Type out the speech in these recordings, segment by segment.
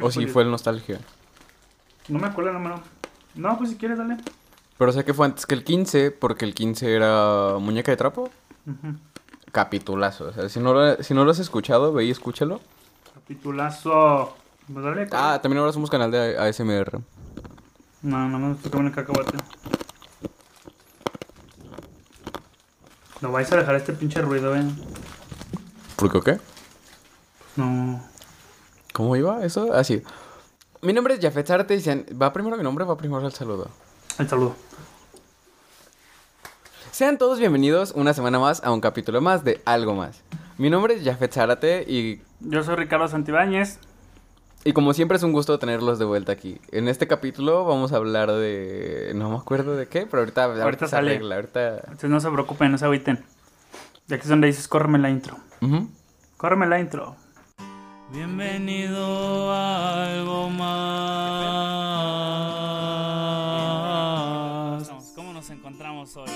O si fue el nostalgia. No me acuerdo el número. No, pues si quieres, dale. Pero sé que fue antes que el 15, porque el 15 era muñeca de trapo. Capitulazo. O sea, si no, lo, si no lo has escuchado, ve y escúchalo. Capitulazo. Pues dale. Ah, también ahora somos canal de ASMR. No, no me estoy comiendo cacahuate. No vais a dejar este pinche ruido, eh. ¿Por qué o qué? No. ¿Cómo iba eso? Así. Mi nombre es Jafet Zárate y ¿Va primero mi nombre o va primero el saludo? El saludo. Sean todos bienvenidos una semana más a un capítulo más de Algo Más. Mi nombre es Jafet Zárate y, Yo soy Ricardo Santibáñez. y como siempre es un gusto tenerlos de vuelta aquí. En este capítulo vamos a hablar de... No me acuerdo de qué, pero ahorita, ahorita, se sale. arregla, ahorita... Entonces no se preocupen, no se agüiten. Y aquí es donde dices, córreme la intro. Ujú. Córreme la intro. Bienvenido a algo más. ¿Cómo nos encontramos hoy?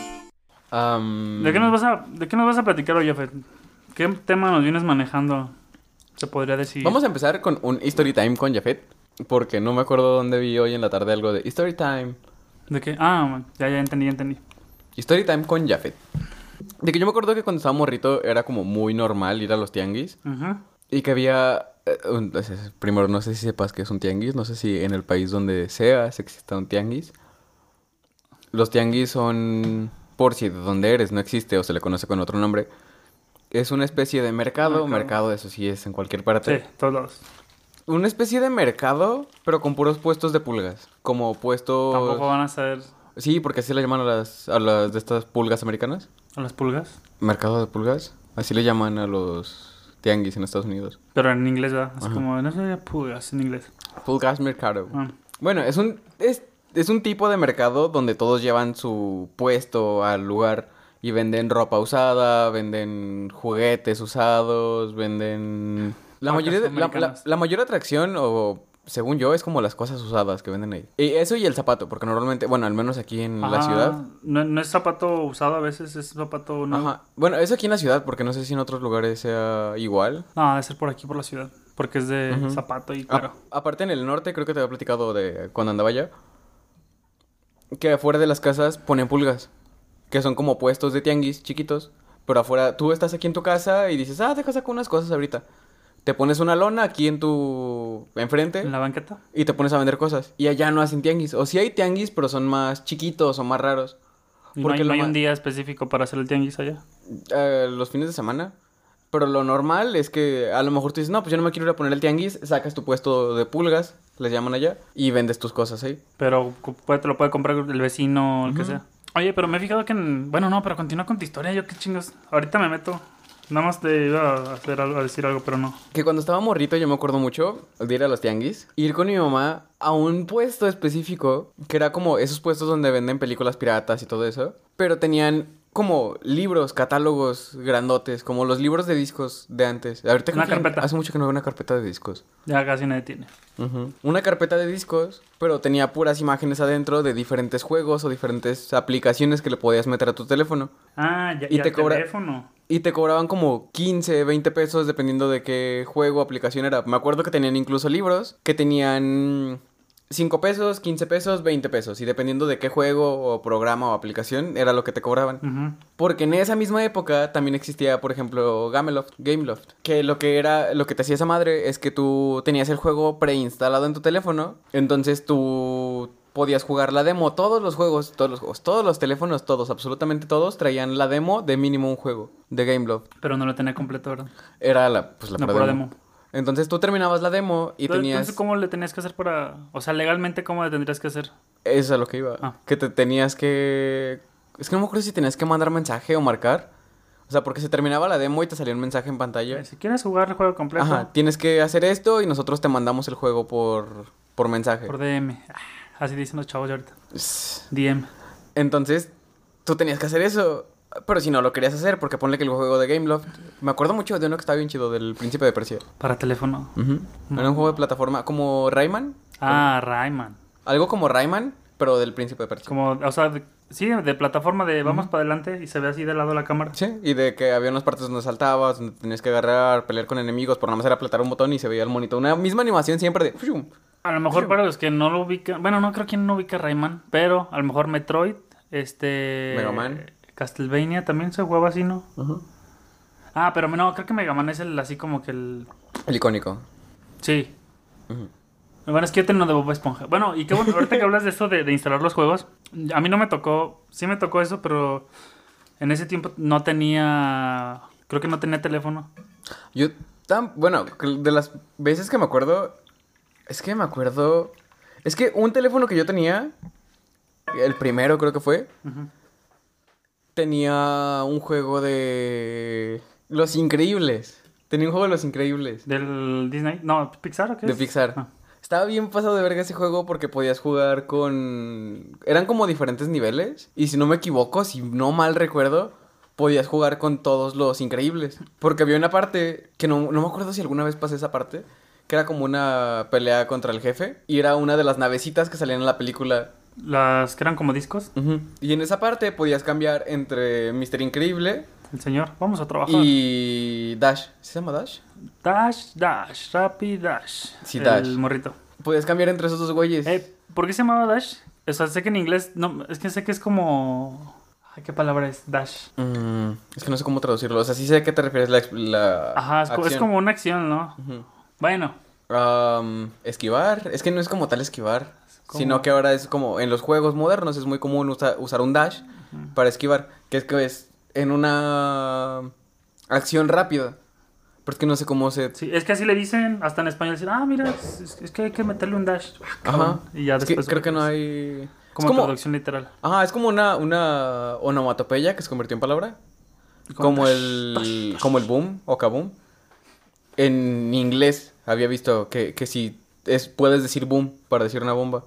Am, ¿De qué nos vas a, de qué nos vas a platicar hoy, Jafet? ¿Qué tema nos vienes manejando? Se podría decir. Vamos a empezar con un History Time con Jafet. Porque no me acuerdo dónde vi hoy en la tarde algo de History Time. ¿De qué? Ah, ya, ya entendí, ya entendí. Story time con Jafet. De que yo me acuerdo que cuando estaba morrito era como muy normal ir a los tianguis. Ajá. Y que había... eh, un- primero, no sé si sepas que es un tianguis. No sé si en el país donde seas exista un tianguis. Los tianguis son... Por si de donde eres no existe o se le conoce con otro nombre. Es una especie de mercado. Mercado. Mercado, eso sí es en cualquier parte. Sí, todos. Una especie de mercado, pero con puros puestos de pulgas. Como puestos... Tampoco van a ser Sí, porque así le llaman a las, a las de estas pulgas americanas. a las pulgas. Mercado de pulgas. Así le llaman a los tianguis en Estados Unidos. Pero en inglés, ¿verdad? Es Ajá. como, no sé, pulgas en inglés. Pulgas Mercado. Ah. Bueno, es un, es, es un tipo de mercado donde todos llevan su puesto al lugar y venden ropa usada, venden juguetes usados, venden... La mayoría, de- la, la- americanas. la mayor atracción, o según yo, es como las cosas usadas que venden ahí. Y eso y el zapato, porque normalmente, bueno, al menos aquí en la Ajá. ciudad, No, no es zapato usado a veces, es zapato nuevo. Ajá. Bueno, eso aquí en la ciudad, porque no sé si en otros lugares sea igual. No, debe ser por aquí, por la ciudad. Porque es de Ujú. zapato y A- claro. aparte en el norte, creo que te había platicado de cuando andaba allá. Que afuera de las casas ponen pulgas. Que son como puestos de tianguis chiquitos. Pero afuera, tú estás aquí en tu casa y dices, ah, deja sacar unas cosas ahorita. Te pones una lona aquí en tu... enfrente. En la banqueta. Y te pones a vender cosas. Y allá no hacen tianguis. O sí hay tianguis, pero son más chiquitos o más raros. Y no Porque hay, no hay un día específico para hacer el tianguis allá. eh, los fines de semana. Pero lo normal es que a lo mejor tú dices, no, pues yo no me quiero ir a poner el tianguis, sacas tu puesto de pulgas, les llaman allá, y vendes tus cosas ahí. Pero te lo puede comprar el vecino, el que sea. Oye, pero me he fijado que en... Bueno, no, pero continúa con tu historia. Yo qué chingos. Ahorita me meto. Nada más te iba a, hacer algo, a decir algo, pero no. Que cuando estaba morrito yo me acuerdo mucho de ir a los tianguis, ir con mi mamá a un puesto específico, que era como esos puestos donde venden películas piratas y todo eso, pero tenían como libros, catálogos grandotes, como los libros de discos de antes. Ahorita Una carpeta. hace mucho que no veo una carpeta de discos. Ya casi nadie tiene. Una carpeta de discos, pero tenía puras imágenes adentro de diferentes juegos o diferentes aplicaciones que le podías meter a tu teléfono. Ah, ya, Y y te cobra- teléfono. Y te cobraban como 15, 20 pesos dependiendo de qué juego o aplicación era. Me acuerdo que tenían incluso libros que tenían 5 pesos, 15 pesos, 20 pesos. Y dependiendo de qué juego o programa o aplicación era lo que te cobraban. Porque en esa misma época también existía, por ejemplo, Gameloft, Gameloft. Que lo que era, lo que te hacía esa madre es que tú tenías el juego preinstalado en tu teléfono. Entonces tú podías jugar la demo. Todos los juegos, todos los juegos, todos los teléfonos, todos, absolutamente todos, traían la demo de mínimo un juego de Gameloft. Pero no lo tenía completo, ¿verdad? Era la, pues, la pura pura demo. demo. Entonces tú terminabas la demo y Pero, tenías... Entonces, ¿cómo le tenías que hacer para...? O sea, legalmente, ¿cómo le tendrías que hacer? Eso es a lo que iba. Ah. Que te tenías que... Es que no me acuerdo si tenías que mandar mensaje o marcar. O sea, porque se terminaba la demo y te salía un mensaje en pantalla. Si quieres jugar el juego completo, Ajá, tienes que hacer esto y nosotros te mandamos el juego por, por mensaje. por DM. Ah, Así dicen los chavos de ahorita. DM. Entonces, tú tenías que hacer eso. Pero si no lo querías hacer, porque ponle que el juego de Gameloft... Me acuerdo mucho de uno que estaba bien chido, del Príncipe de Persia. Para teléfono. Era un juego de plataforma como Rayman. Ah, Rayman. Algo como Rayman, pero del Príncipe de Persia. Como, o sea, de- Sí, de plataforma de vamos para adelante y se ve así de lado la cámara. Sí, y de que había unas partes donde saltabas, donde tenías que agarrar, pelear con enemigos, por nada más era apretar un botón y se veía el monito. Una misma animación siempre de... A lo mejor para los que no lo ubican, bueno, no creo que no ubica Rayman, pero a lo mejor Metroid, este... Mega Man. Castlevania también se jugaba así, ¿no? Ah, pero no, creo que Mega Man es el así como que el... El icónico. Sí. Ujú. Bueno, es que yo tengo uno de Bob Esponja. Bueno, y qué bueno, ahorita que hablas de esto de, de instalar los juegos, a mí no me tocó, sí me tocó eso, pero en ese tiempo no tenía, creo que no tenía teléfono. Yo, tan, bueno, de las veces que me acuerdo, es que me acuerdo, es que un teléfono que yo tenía, el primero creo que fue, Ujú. Tenía un juego de Los Increíbles. Tenía un juego de Los Increíbles. Del Disney, no, Pixar o qué De es? Pixar. Ah. Estaba bien pasado de verga ese juego porque podías jugar con... Eran como diferentes niveles. Y si no me equivoco, si no mal recuerdo, podías jugar con todos los increíbles. Porque había una parte que no, no me acuerdo si alguna vez pasé esa parte. Que era como una pelea contra el jefe. Y era una de las navecitas que salían en la película. Las que eran como discos. Y en esa parte podías cambiar entre Mr. Increíble el señor, vamos a trabajar. y Dash. ¿Se llama Dash? Dash, Dash, Rapid Dash. Sí, el Dash. morrito. Podías cambiar entre esos dos güeyes. Eh, ¿Por qué se llamaba Dash? O sea, sé que en inglés, no, es que sé que es como... Ay, ¿Qué palabra es? Dash. Mm, es que no sé cómo traducirlo. O sea, sí sé a qué te refieres la, la Ajá, es, como una acción, ¿no? Bueno, Am, esquivar. Es que no es como tal esquivar. Sino que ahora es como en los juegos modernos es muy común usa- usar un dash para esquivar. Que es que es en una acción rápida. Pero es que no sé cómo se... sí, es que así le dicen, hasta en español dicen, ah, mira, es, que hay que meterle un dash. Ah, Ajá. Y ya es que después... creo que no hay... Como, como... traducción literal. Ajá, es como una, una onomatopeya que se convirtió en palabra. Como dash, el, como el boom o kaboom. En inglés había visto que, que si es, puedes decir boom para decir una bomba.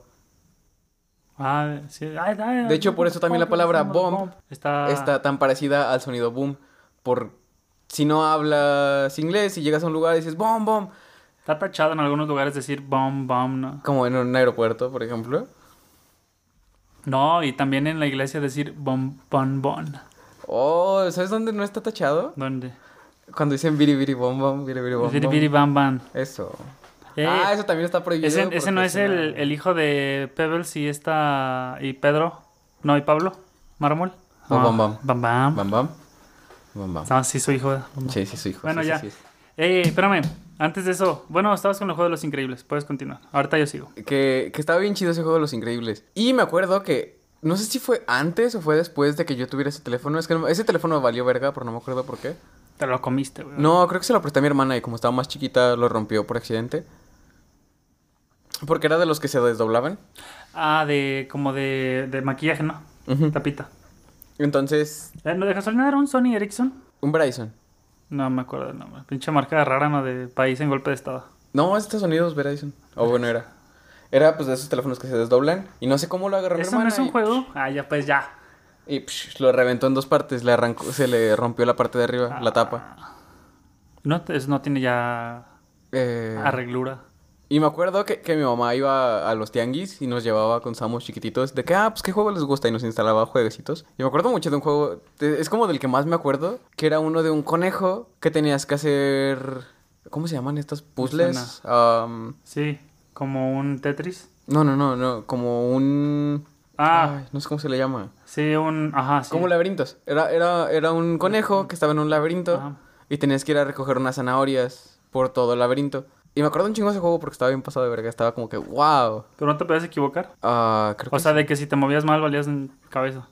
Ah, sí. ay, ay, De hecho, por eso también la palabra bomb está... Está tan parecida al sonido boom. Por si no hablas inglés y llegas a un lugar y dices boom, boom. Está tachado en algunos lugares decir bomb, bomb, ¿no? Como en un aeropuerto, por ejemplo. No, y también en la iglesia decir bom, bon, bon. Oh, ¿sabes dónde no está tachado? ¿Dónde? Cuando dicen biri biri bom bom, biri biri bom Biri, bom. biri, bam, bam. Eso. Eh, ah, eso también está prohibido. Ese, ese no es el, el hijo de Pebbles y esta... y Pedro. No, y Pablo. Mármol. Bam, Ah, bam, bam. Bam, bam. Bam bam. Bam bam. Ah, sí, su hijo. Sí, sí, su hijo. Bueno, sí, ya. sí. Eh, espérame. Antes de eso. Bueno, estabas con el juego de los increíbles. Puedes continuar. Ahorita yo sigo. Que, que estaba bien chido ese juego de los increíbles. Y me acuerdo que. No sé si fue antes o fue después de que yo tuviera ese teléfono. Es que no- ese teléfono valió verga, pero no me acuerdo por qué. Te lo comiste, güey. No, creo que se lo presté a mi hermana y como estaba más chiquita lo rompió por accidente. Porque era de los que se desdoblaban. Ah, de... como de, de maquillaje, ¿no? Tapita. Entonces, Eh, ¿No de casualidad era un Sony Ericsson? un Bryson. No me acuerdo el nombre. Pinche marca rara, ¿no? De país en golpe de estado. No, es Estados Unidos, Verizon. O bueno, era. Era pues de esos teléfonos que se desdoblan. Y no sé cómo lo agarró mi ¿Eso no hermana. es un y- juego? Ah, ya, pues ya. Y psh, lo reventó en dos partes. Le arrancó, se le rompió la parte de arriba, la tapa. No, eso no tiene ya Eh, arreglura. Y me acuerdo que, que mi mamá iba a los tianguis y nos llevaba cuando estábamos chiquititos. De que, ah, pues qué juego les gusta. Y nos instalaba jueguecitos. Y me acuerdo mucho de un juego. es como del que más me acuerdo. Que era uno de un conejo que tenías que hacer. ¿Cómo se llaman estos puzzles? Am, Sí, como un Tetris. no, no, no, no. Como un. Ah, Ay, no sé cómo se le llama. sí, un... Ajá, sí. Como laberintos. Era, era, era un conejo que estaba en un laberinto Ajá. y tenías que ir a recoger unas zanahorias por todo el laberinto. Y me acuerdo un chingo de ese juego porque estaba bien pasado de verga. Estaba como que, wow. Pero no te puedes equivocar. Ah, creo que O sea, sí. de que si te movías mal valías en cabeza.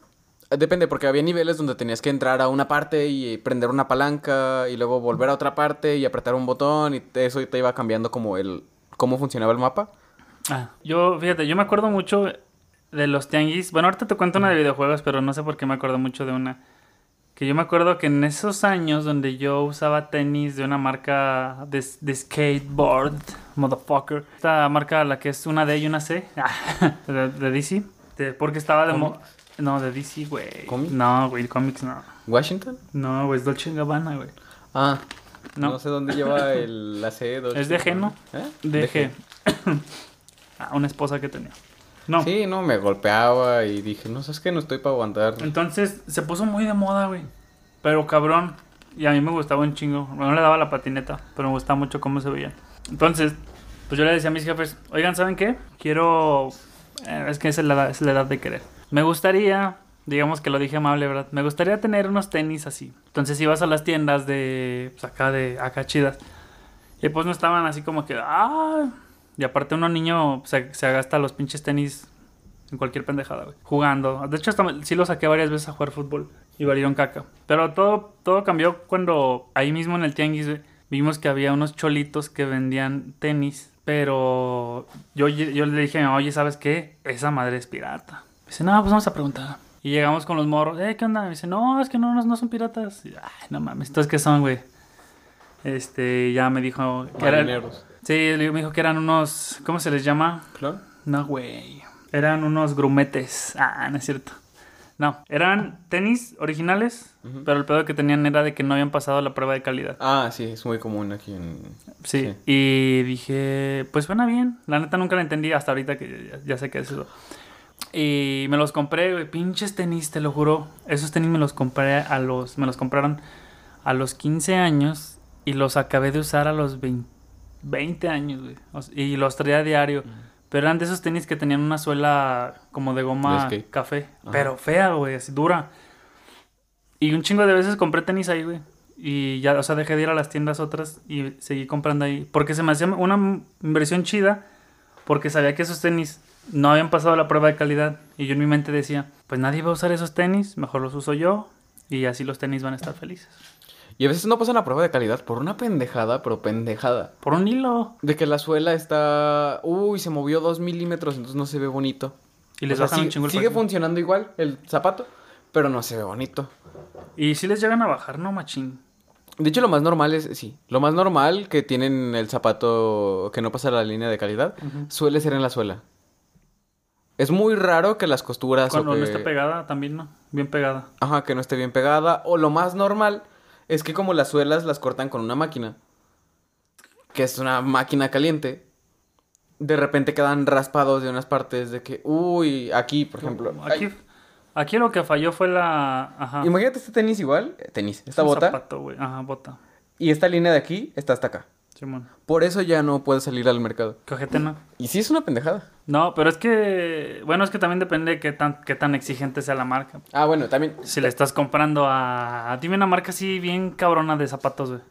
Eh, Depende, porque había niveles donde tenías que entrar a una parte y prender una palanca y luego volver a otra parte y apretar un botón y eso te iba cambiando como el... cómo funcionaba el mapa. Ah, yo, fíjate, yo me acuerdo mucho de los tianguis. Bueno, ahorita te cuento una de videojuegos, pero no sé por qué me acuerdo mucho de una. Que yo me acuerdo que en esos años donde yo usaba tenis de una marca de, de skateboard, motherfucker. Esta marca, la que es una D y una C, de, de DC. de- porque estaba de... mo- no, de DC, güey. ¿Comics? No, güey, cómics no. ¿Washington? No, güey, es Dolce Gabbana, güey. Ah, No. no, sé dónde lleva el, la C. Es de G, ¿no? ¿Eh? DG. ah, una esposa que tenía. No. Sí, no, me golpeaba y dije, no, sabes que no estoy para aguantar. Entonces se puso muy de moda, güey. Pero cabrón. Y a mí me gustaba un chingo. No le daba la patineta, pero me gustaba mucho cómo se veía. Entonces, pues yo le decía a mis jefes, oigan, ¿saben qué? Quiero... eh, es que esa es la, edad- es la edad de querer. Me gustaría, digamos que lo dije amable, ¿verdad? Me gustaría tener unos tenis así. Entonces ibas a las tiendas de... Pues acá de... Acá chidas. Y pues no estaban así como que... Ah... Y aparte uno niño se, se gasta los pinches tenis en cualquier pendejada, güey. Jugando. De hecho, hasta sí lo saqué varias veces a jugar fútbol. Y valieron caca. Pero todo, todo cambió cuando ahí mismo en el tianguis, güey, vimos que había unos cholitos que vendían tenis. Pero yo, yo le dije oye, ¿sabes qué? Esa madre es pirata. Me dice, no, pues vamos a preguntar. Y llegamos con los morros, eh, ¿qué onda? Me dice, no, es que no, no, no son piratas. Y, Ay, no mames, ¿entonces qué son, güey? Este, ya me dijo que eran... Marineros. Sí, me dijo que eran unos, ¿cómo se les llama? Claro. No, güey. Eran unos grumetes. Ah, no es cierto. No, eran tenis originales, pero el pedo que tenían era de que no habían pasado la prueba de calidad. Ah, sí, es muy común aquí en... Sí, Sí. y dije, pues suena bien. La neta nunca la entendí hasta ahorita que ya, ya sé qué es eso. Y me los compré, güey, pinches tenis, te lo juro. Esos tenis me los compré a los, me los compraron a los 15 años y los acabé de usar a los 20, 20 años, güey. O sea, y los traía a diario. Pero eran de esos tenis que tenían una suela como de goma De café. Ajá. Pero fea, güey, así dura. Y un chingo de veces compré tenis ahí, güey. Y ya, o sea, dejé de ir a las tiendas otras y seguí comprando ahí. Porque se me hacía una inversión chida. Porque sabía que esos tenis no habían pasado la prueba de calidad. Y yo en mi mente decía, pues nadie va a usar esos tenis, mejor los uso yo. Y así los tenis van a estar felices. Y a veces no pasan la prueba de calidad por una pendejada, pero pendejada. Por un hilo. De que la suela está... Uy, se movió dos milímetros, entonces no se ve bonito. Y les O sea, bajan un sigue- chingo el Sigue precio. funcionando igual el zapato, pero no se ve bonito. Y si les llegan a bajar, no machín. De hecho, lo más normal es, sí, lo más normal que tienen el zapato que no pasa la línea de calidad suele ser en la suela. Es muy raro que las costuras Cuando o que... no esté pegada, también no. Bien pegada. Ajá, que no esté bien pegada. O lo más normal es que como las suelas las cortan con una máquina, que es una máquina caliente, de repente quedan raspados de unas partes de que, uy, aquí, por ejemplo. Aquí, aquí lo que falló fue la. Ajá. imagínate este tenis igual, tenis, Es esta bota, zapato, güey. Ajá, bota. y esta línea de aquí está hasta acá. Simón. Por eso ya no puede salir al mercado. Cojete no. Y sí es una pendejada. No, pero es que. Bueno, es que también depende de qué tan, qué tan exigente sea la marca. Ah, bueno, también. Si le estás comprando a. Dime una marca así bien cabrona de zapatos, güey.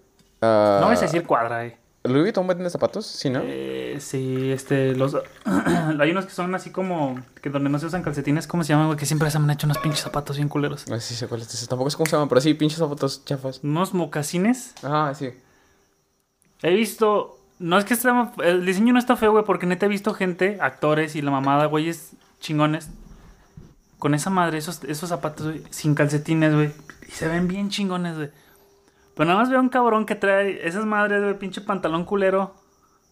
ah, No vas a decir cuadra, eh. ¿Louis Vuitton vende zapatos? Sí, ¿no? Eh, sí, este, los... Hay unos que son así como... Que donde no se usan calcetines, ¿cómo se llaman, güey? Que siempre se me han hecho unos pinches zapatos bien culeros. No sé si sé es ese. Tampoco sé cómo se llaman, pero sí, pinches zapatos chafas. Unos mocasines. Ah, sí. He visto... No es que esté... El diseño no está feo, güey, porque neta he visto gente, actores y la mamada, güeyes chingones. Con esa madre, esos, esos zapatos, güey, sin calcetines, güey. Y se ven bien chingones, güey. Pero nada más veo un cabrón que trae esas madres, güey, pinche pantalón culero.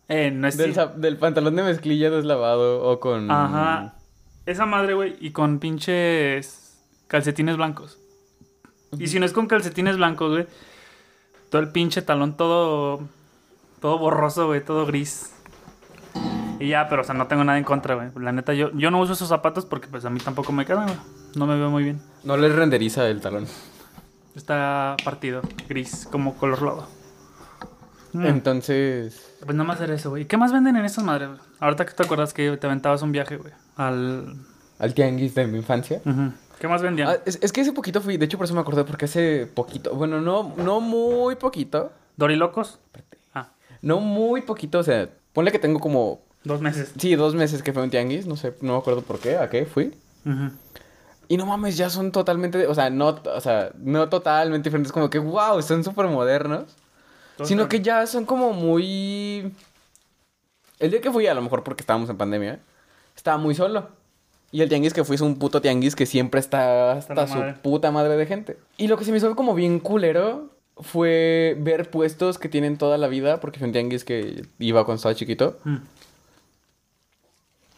Eh, no es... Del, del pantalón de mezclilla deslavado o con... Ajá. Esa madre, güey, y con pinches calcetines blancos. Y si no es con calcetines blancos, güey, todo el pinche talón todo todo borroso, güey, todo gris. Y ya, pero o sea, no tengo nada en contra, güey. La neta yo yo no uso esos zapatos porque pues a mí tampoco me quedan, güey. No me veo muy bien. No le renderiza el talón. Está partido, gris, como color lodo. Mm. Entonces... Pues nada más era eso, güey. ¿Y qué más venden en esas madres, güey? Ahorita que te acuerdas que te aventabas un viaje, güey, al Al tianguis de mi infancia. ¿Qué más vendían? Ah, es, es que hace poquito fui, de hecho por eso me acordé, porque hace poquito, bueno, no, no muy poquito, ¿Dorilocos? No muy poquito, o sea, ponle que tengo como, dos meses. sí, dos meses que fue un tianguis, no sé, no me acuerdo por qué, a qué fui. Y no mames, ya son totalmente, o sea, no, o sea, no totalmente diferentes, como que, wow, son súper modernos. Sino que ya son como muy... El día que fui, a lo mejor porque estábamos en pandemia, estaba muy solo. Y el tianguis que fui es un puto tianguis que siempre está hasta su madre. puta madre de gente. Y lo que se me hizo como bien culero fue ver puestos que tienen toda la vida, porque fue un tianguis que iba cuando estaba chiquito. Mm.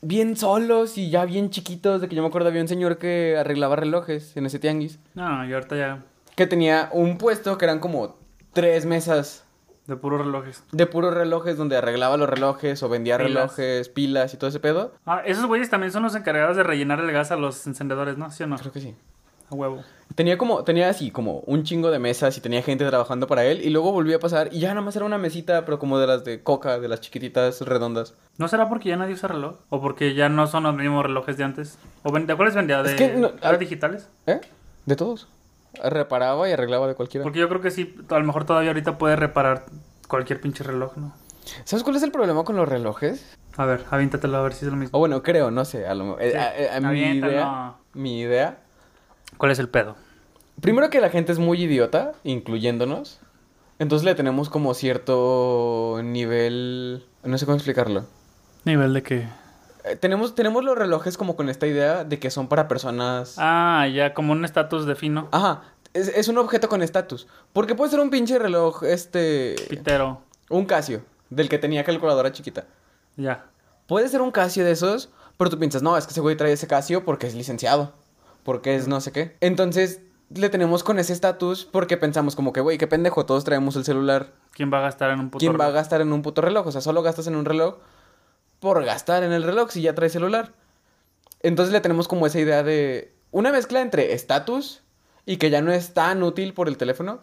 Bien solos y ya bien chiquitos, de que yo me acuerdo había un señor que arreglaba relojes en ese tianguis. No, y ahorita ya. Que tenía un puesto que eran como tres mesas De puros relojes. De puros relojes donde arreglaba los relojes o vendía Pilas. relojes, pilas y todo ese pedo. Ah, esos güeyes también son los encargados de rellenar el gas a los encendedores, ¿no? ¿Sí o no? Creo que sí. A huevo. Tenía como, tenía así como un chingo de mesas y tenía gente trabajando para él. Y luego volvía a pasar y ya nada más era una mesita, pero como de las de coca, de las chiquititas redondas. ¿No será porque ya nadie usa reloj? ¿O porque ya no son los mismos relojes de antes? ¿O ven- ¿De cuáles vendía? ¿De Es que no- ¿eran digitales? ¿Eh? De todos. Reparaba y arreglaba de cualquiera. Porque yo creo que sí, a lo mejor todavía ahorita puede reparar cualquier pinche reloj, ¿no? ¿Sabes cuál es el problema con los relojes? A ver, avíntatelo a ver si es lo O mismo. bueno, creo, no sé. A lo, eh, Sí. a- eh, a mi Aviéntalo. idea. Mi idea. ¿Cuál es el pedo? Primero que la gente es muy idiota, incluyéndonos. Entonces le tenemos como cierto nivel. No sé cómo explicarlo. Nivel de que... Eh, tenemos, tenemos los relojes como con esta idea de que son para personas. Ah, ya, como un estatus de fino. Ajá. Es, es un objeto con estatus. Porque puede ser un pinche reloj, este. Pitero. Un Casio, del que tenía calculadora chiquita. Ya. Puede ser un Casio de esos, pero tú piensas, no, es que ese güey trae ese Casio porque es licenciado. Porque es no sé qué. Entonces, le tenemos con ese estatus porque pensamos como que, güey, qué pendejo, todos traemos el celular. ¿Quién va a gastar en un puto ¿Quién va a gastar en un puto reloj? O sea, solo gastas en un reloj por gastar en el reloj si ya traes celular. Entonces le tenemos como esa idea de una mezcla entre estatus y que ya no es tan útil por el teléfono,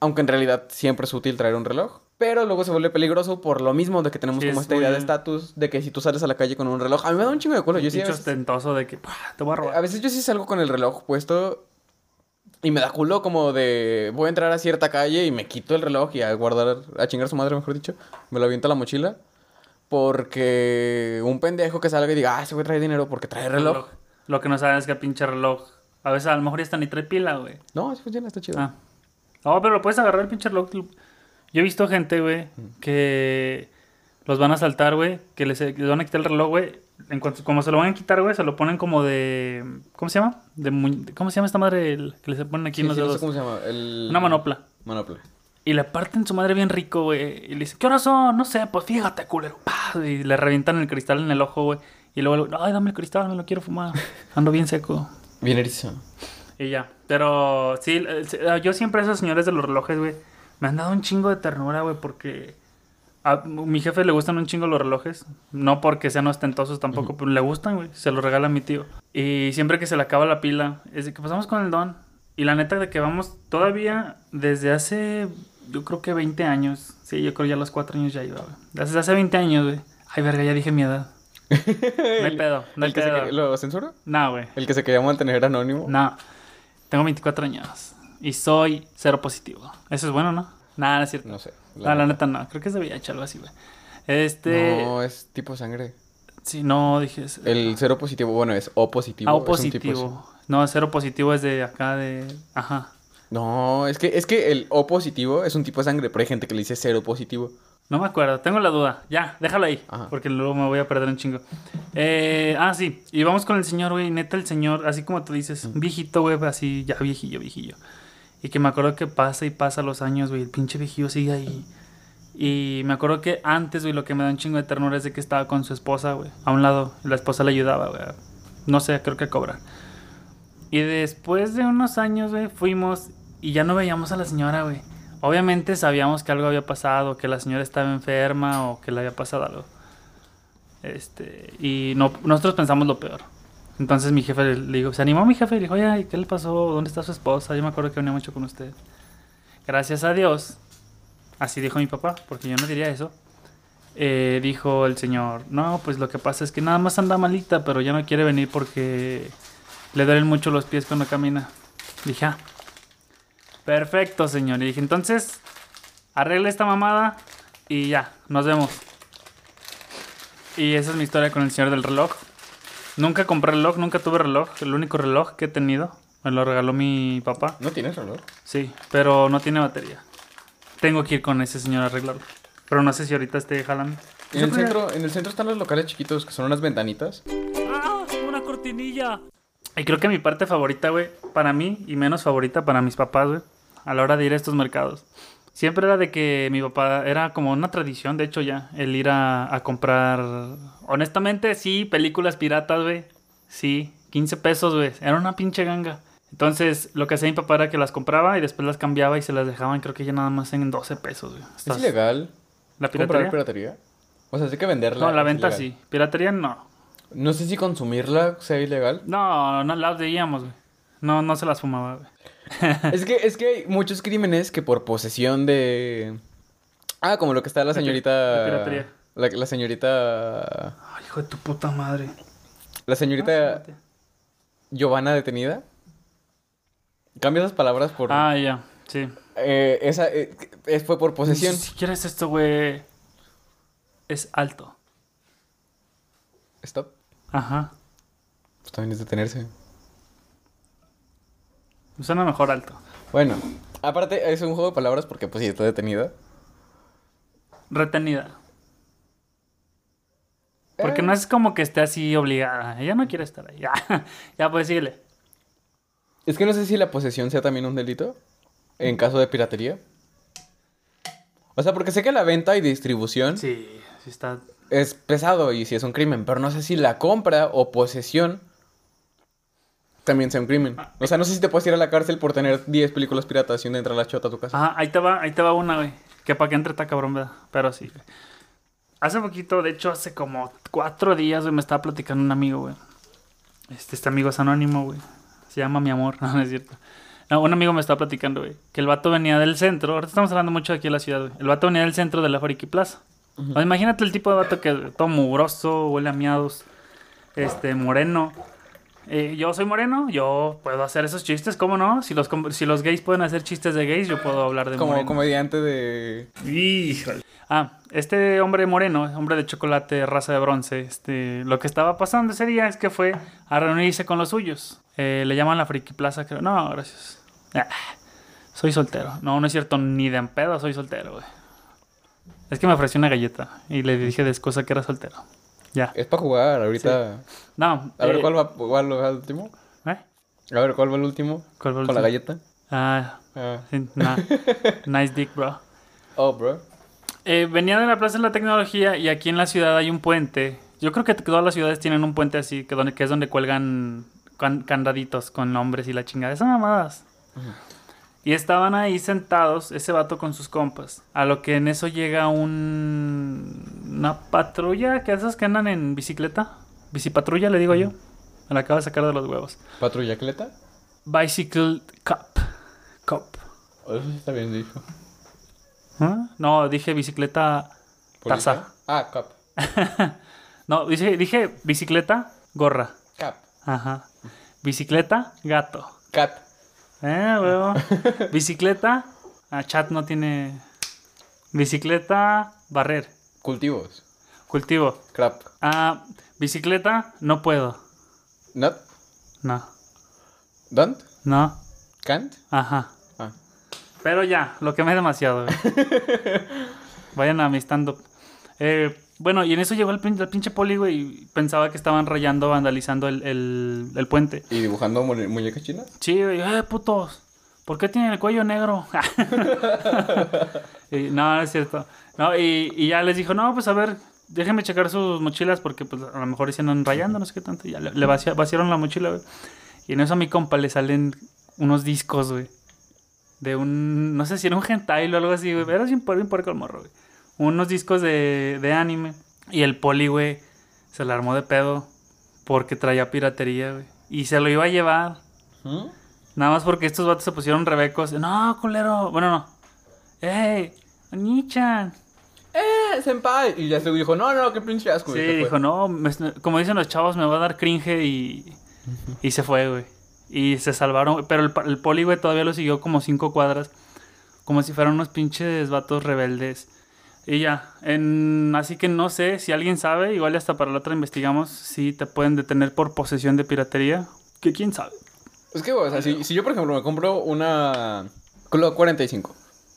aunque en realidad siempre es útil traer un reloj. Pero luego se vuelve peligroso por lo mismo de que tenemos Sí, como es esta idea de estatus, de que si tú sales a la calle con un reloj, a mí me da un chingo de culo. Yo sí veces, ostentoso de que "Pah, te voy a robar. a veces yo sí salgo con el reloj puesto y me da culo como de voy a entrar a cierta calle y me quito el reloj y a guardar, a chingar a su madre, mejor dicho, me lo aviento a la mochila. Porque un pendejo que salga y diga, ah, ese güey trae dinero porque trae reloj. Lo que no saben es que pinche reloj. A veces a lo mejor ya está ni trae pila, güey. No, así funciona, está chido. Ah. No, pero lo puedes agarrar el pinche reloj. Yo he visto gente, güey, que los van a saltar, güey, que les, les van a quitar el reloj, güey. En cuanto, como se lo van a quitar, güey, se lo ponen como de... ¿Cómo se llama? De ¿Cómo se llama esta madre el que les ponen aquí Sí, en los sí, no sé dedos? cómo se llama. El... Una manopla. Manopla. Y le parten su madre bien rico, güey. Y le dicen, ¿qué horas son? No sé, pues fíjate, culero. Y le revientan el cristal en el ojo, güey. Y luego, ay, dame el cristal, me lo quiero fumar. Ando bien seco. Bien erizo. Y ya. Pero sí, yo siempre a esos señores de los relojes, güey, me han dado un chingo de ternura, güey, porque a mi jefe le gustan un chingo los relojes. No porque sean ostentosos tampoco, pero le gustan, güey. Se los regala mi tío. Y siempre que se le acaba la pila, es de que pasamos con el don. Y la neta de que vamos todavía desde hace, yo creo que 20 años. Sí, yo creo ya a los 4 años ya iba, güey. Desde hace 20 años, güey. Ay, verga, ya dije mi edad. No hay pedo, no hay ¿El que se pedo. quería- ¿Lo censura? No, güey. ¿El que se quería mantener anónimo? No, tengo 24 años y soy cero positivo. Eso es bueno, ¿no? Nada, no es cierto. No sé. No, la neta no. Creo que es de VIH, algo así, güey. Este. No, es tipo sangre. Sí, no, dije. es- El cero positivo, bueno, es O positivo. Ah, O es un tipo positivo. No, cero positivo es de acá, de. Ajá. No, es que, es que el O positivo es un tipo de sangre, pero hay gente que le dice cero positivo. No me acuerdo, tengo la duda. Ya, déjalo ahí. Ajá. Porque luego me voy a perder un chingo. Eh, ah, sí. Y vamos con el señor, güey. Neta, el señor, así como tú dices, viejito, güey, así, ya viejillo, viejillo. Y que me acuerdo que pasa y pasa los años, güey. El pinche viejillo sigue ahí. Y me acuerdo que antes, güey, lo que me da un chingo de ternura es de que estaba con su esposa, güey. A un lado. La esposa le ayudaba, güey. No sé, creo que a cobrar. Y después de unos años, güey, fuimos y ya no veíamos a la señora, güey. Obviamente sabíamos que algo había pasado, que la señora estaba enferma o que le había pasado algo. Este, y no, nosotros pensamos lo peor. Entonces mi jefe le, le dijo, se animó mi jefe y dijo, oye, ¿qué le pasó? ¿Dónde está su esposa? Yo me acuerdo que venía mucho con usted. Gracias a Dios, así dijo mi papá, porque yo no diría eso. eh, dijo el señor, no, pues lo que pasa es que nada más anda malita, pero ya no quiere venir porque le duelen mucho los pies cuando camina. Dije, ah, perfecto, señor. Y dije, entonces, arregle esta mamada y ya, nos vemos. Y esa es mi historia con el señor del reloj. Nunca compré reloj, nunca tuve reloj. El único reloj que he tenido me lo regaló mi papá. ¿No tienes reloj? Sí, pero no tiene batería. Tengo que ir con ese señor a arreglarlo. Pero no sé si ahorita esté jalando. En el, centro, en el centro están los locales chiquitos que son unas ventanitas. ¡Ah! ¡Una cortinilla! Y creo que mi parte favorita, güey, para mí y menos favorita para mis papás, güey, a la hora de ir a estos mercados. Siempre era de que mi papá era como una tradición, de hecho ya, el ir a, a comprar, honestamente, sí, películas piratas, güey. Sí, 15 pesos, güey. Era una pinche ganga. Entonces, lo que hacía mi papá era que las compraba y después las cambiaba y se las dejaban, creo que ya nada más en 12 pesos, güey. ¿Es ilegal ¿La comprar piratería? piratería? O sea, sí que venderla. No, la venta ilegal. sí. Piratería no. No sé si consumirla sea ilegal. No, no las veíamos, güey. No, no se las fumaba, güey. es que es que hay muchos crímenes que por posesión de Ah, como lo que está la señorita piratería. la, la señorita Ay, hijo de tu puta madre. la señorita Giovanna detenida. Cambia esas palabras por Ah, ya, sí. eh, esa eh, es- fue por posesión. Ni siquiera es esto, güey. Es alto. Stop. Ajá. Pues también es detenerse. Suena mejor alto. Bueno, aparte es un juego de palabras porque pues sí está detenida. Retenida. Porque Eh. no es como que esté así obligada. Ella no quiere estar ahí. Ya, ya pues síguele. Es que no sé si la posesión sea también un delito en caso de piratería. O sea, porque sé que la venta y distribución Sí, sí está. es pesado y si es un crimen, pero no sé si la compra o posesión también sea un crimen. O sea, no sé si te puedes ir a la cárcel por tener 10 películas piratas y una entra la chota a tu casa. Ajá, ahí te va, ahí te va una, güey. Que para que entre está cabrón, ¿verdad? Pero sí. Hace poquito, de hecho, hace como cuatro días, güey, me estaba platicando un amigo, güey. Este, este amigo es anónimo, güey. Se llama mi amor, no, no es cierto. No, un amigo me estaba platicando, güey, que el vato venía del centro. Ahorita estamos hablando mucho aquí en la ciudad, güey. El vato venía del centro de la Friki Plaza. O sea, imagínate el tipo de vato que todo mugroso, huele a miados, este, moreno. Eh, yo soy moreno, yo puedo hacer esos chistes, ¿cómo no? Si los, com- si los gays pueden hacer chistes de gays, yo puedo hablar de Como moreno. comediante de... Híjole. Ah, este hombre moreno, hombre de chocolate, raza de bronce, este, lo que estaba pasando ese día es que fue a reunirse con los suyos. Eh, le llaman la Friki Plaza, creo. No, gracias. Ah, soy soltero. No, no es cierto, ni de en pedo soy soltero, güey. Es que me ofreció una galleta y le dije de excusa que era soltero. Ya. Es para jugar ahorita. No. A ver, eh, ¿cuál va, cuál va el último? ¿eh? A ver, ¿cuál va el último? ¿Cuál va el Con la galleta. Ah, Ah. sí, nah. nice dick, bro. Oh, bro. Eh, venía de la Plaza de la Tecnología y aquí en la ciudad hay un puente. Yo creo que todas las ciudades tienen un puente así, que, donde, que es donde cuelgan can- candaditos con nombres y la chingada. Esas mamadas. Y estaban ahí sentados, ese vato con sus compas. A lo que en eso llega un... una patrulla, que esas que andan en bicicleta. Bicipatrulla, le digo yo. Me la acabo de sacar de los huevos. ¿Patrulla cleta? Bicycle Cup. Cop. Oh, Eso sí está bien dicho. ¿Ah? No, dije bicicleta taza. Ah, cap. No, dije, dije bicicleta, gorra. Cap. Ajá. Bicicleta, gato. Cat. Eh, huevo. Bicicleta, ah, chat no tiene. Bicicleta, barrer. Cultivos. Cultivo. Crap. Ah, bicicleta, no puedo. Not. No. Don't. No. Can't. Ajá. Ah. Pero ya, lo quemé demasiado. güey. Vayan a mi stand-up. Eh, bueno, y en eso llegó el, pin- el pinche poli, güey, y pensaba que estaban rayando, vandalizando el, el, el puente. ¿Y dibujando mu- muñecas chinas? Sí, güey, eh, putos. ¿Por qué tienen el cuello negro? Y, no, no es cierto. No, y, y ya les dijo, no, pues a ver, déjenme checar sus mochilas porque pues a lo mejor se andan rayando, no sé qué tanto. Y ya le, le vacia- vaciaron la mochila, güey. Y en eso a mi compa le salen unos discos, güey. De un, no sé si era un hentai o algo así, güey. Era bien, por- bien puerco el morro, güey. Unos discos de, de anime. Y el poli, güey, se le armó de pedo porque traía piratería, güey. Y se lo iba a llevar. ¿Mm? Nada más porque estos vatos se pusieron rebecos. No, culero. Bueno, no. ¡Ey! Nichan. ¡Eh, senpai! Y ya se dijo, no, no, qué pinche asco. Sí, fue. dijo, no, me- como dicen los chavos, me va a dar cringe y, y se fue, güey. Y se salvaron, pero el, el poli, güey, todavía lo siguió como cinco cuadras, como si fueran unos pinches vatos rebeldes. Y ya, en, así que no sé, si alguien sabe, igual hasta para la otra investigamos si te pueden detener por posesión de piratería, que quién sabe. Es que, o sea, si, si yo, por ejemplo, me compro una Clock 45.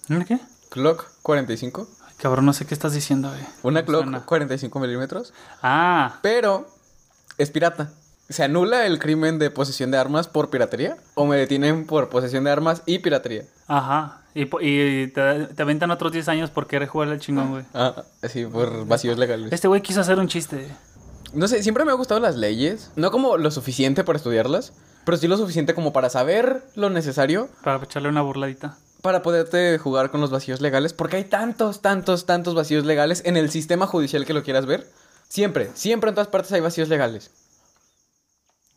¿En qué? Clock 45. Ay, cabrón, no sé qué estás diciendo, güey. Una Clock suena. 45 milímetros. Ah, Pero es pirata. ¿Se anula el crimen de posesión de armas por piratería? ¿O me detienen por posesión de armas y piratería? ajá. Y, te, te aventan otros 10 años por querer jugar al chingón, güey. Ah, sí, por vacíos legales. Este güey quiso hacer un chiste. No sé, siempre me han gustado las leyes. No como lo suficiente para estudiarlas, pero sí lo suficiente como para saber lo necesario Para echarle una burladita. para poderte jugar con los vacíos legales, porque hay tantos, tantos, tantos vacíos legales en el sistema judicial que lo quieras ver. Siempre, siempre en todas partes hay vacíos legales.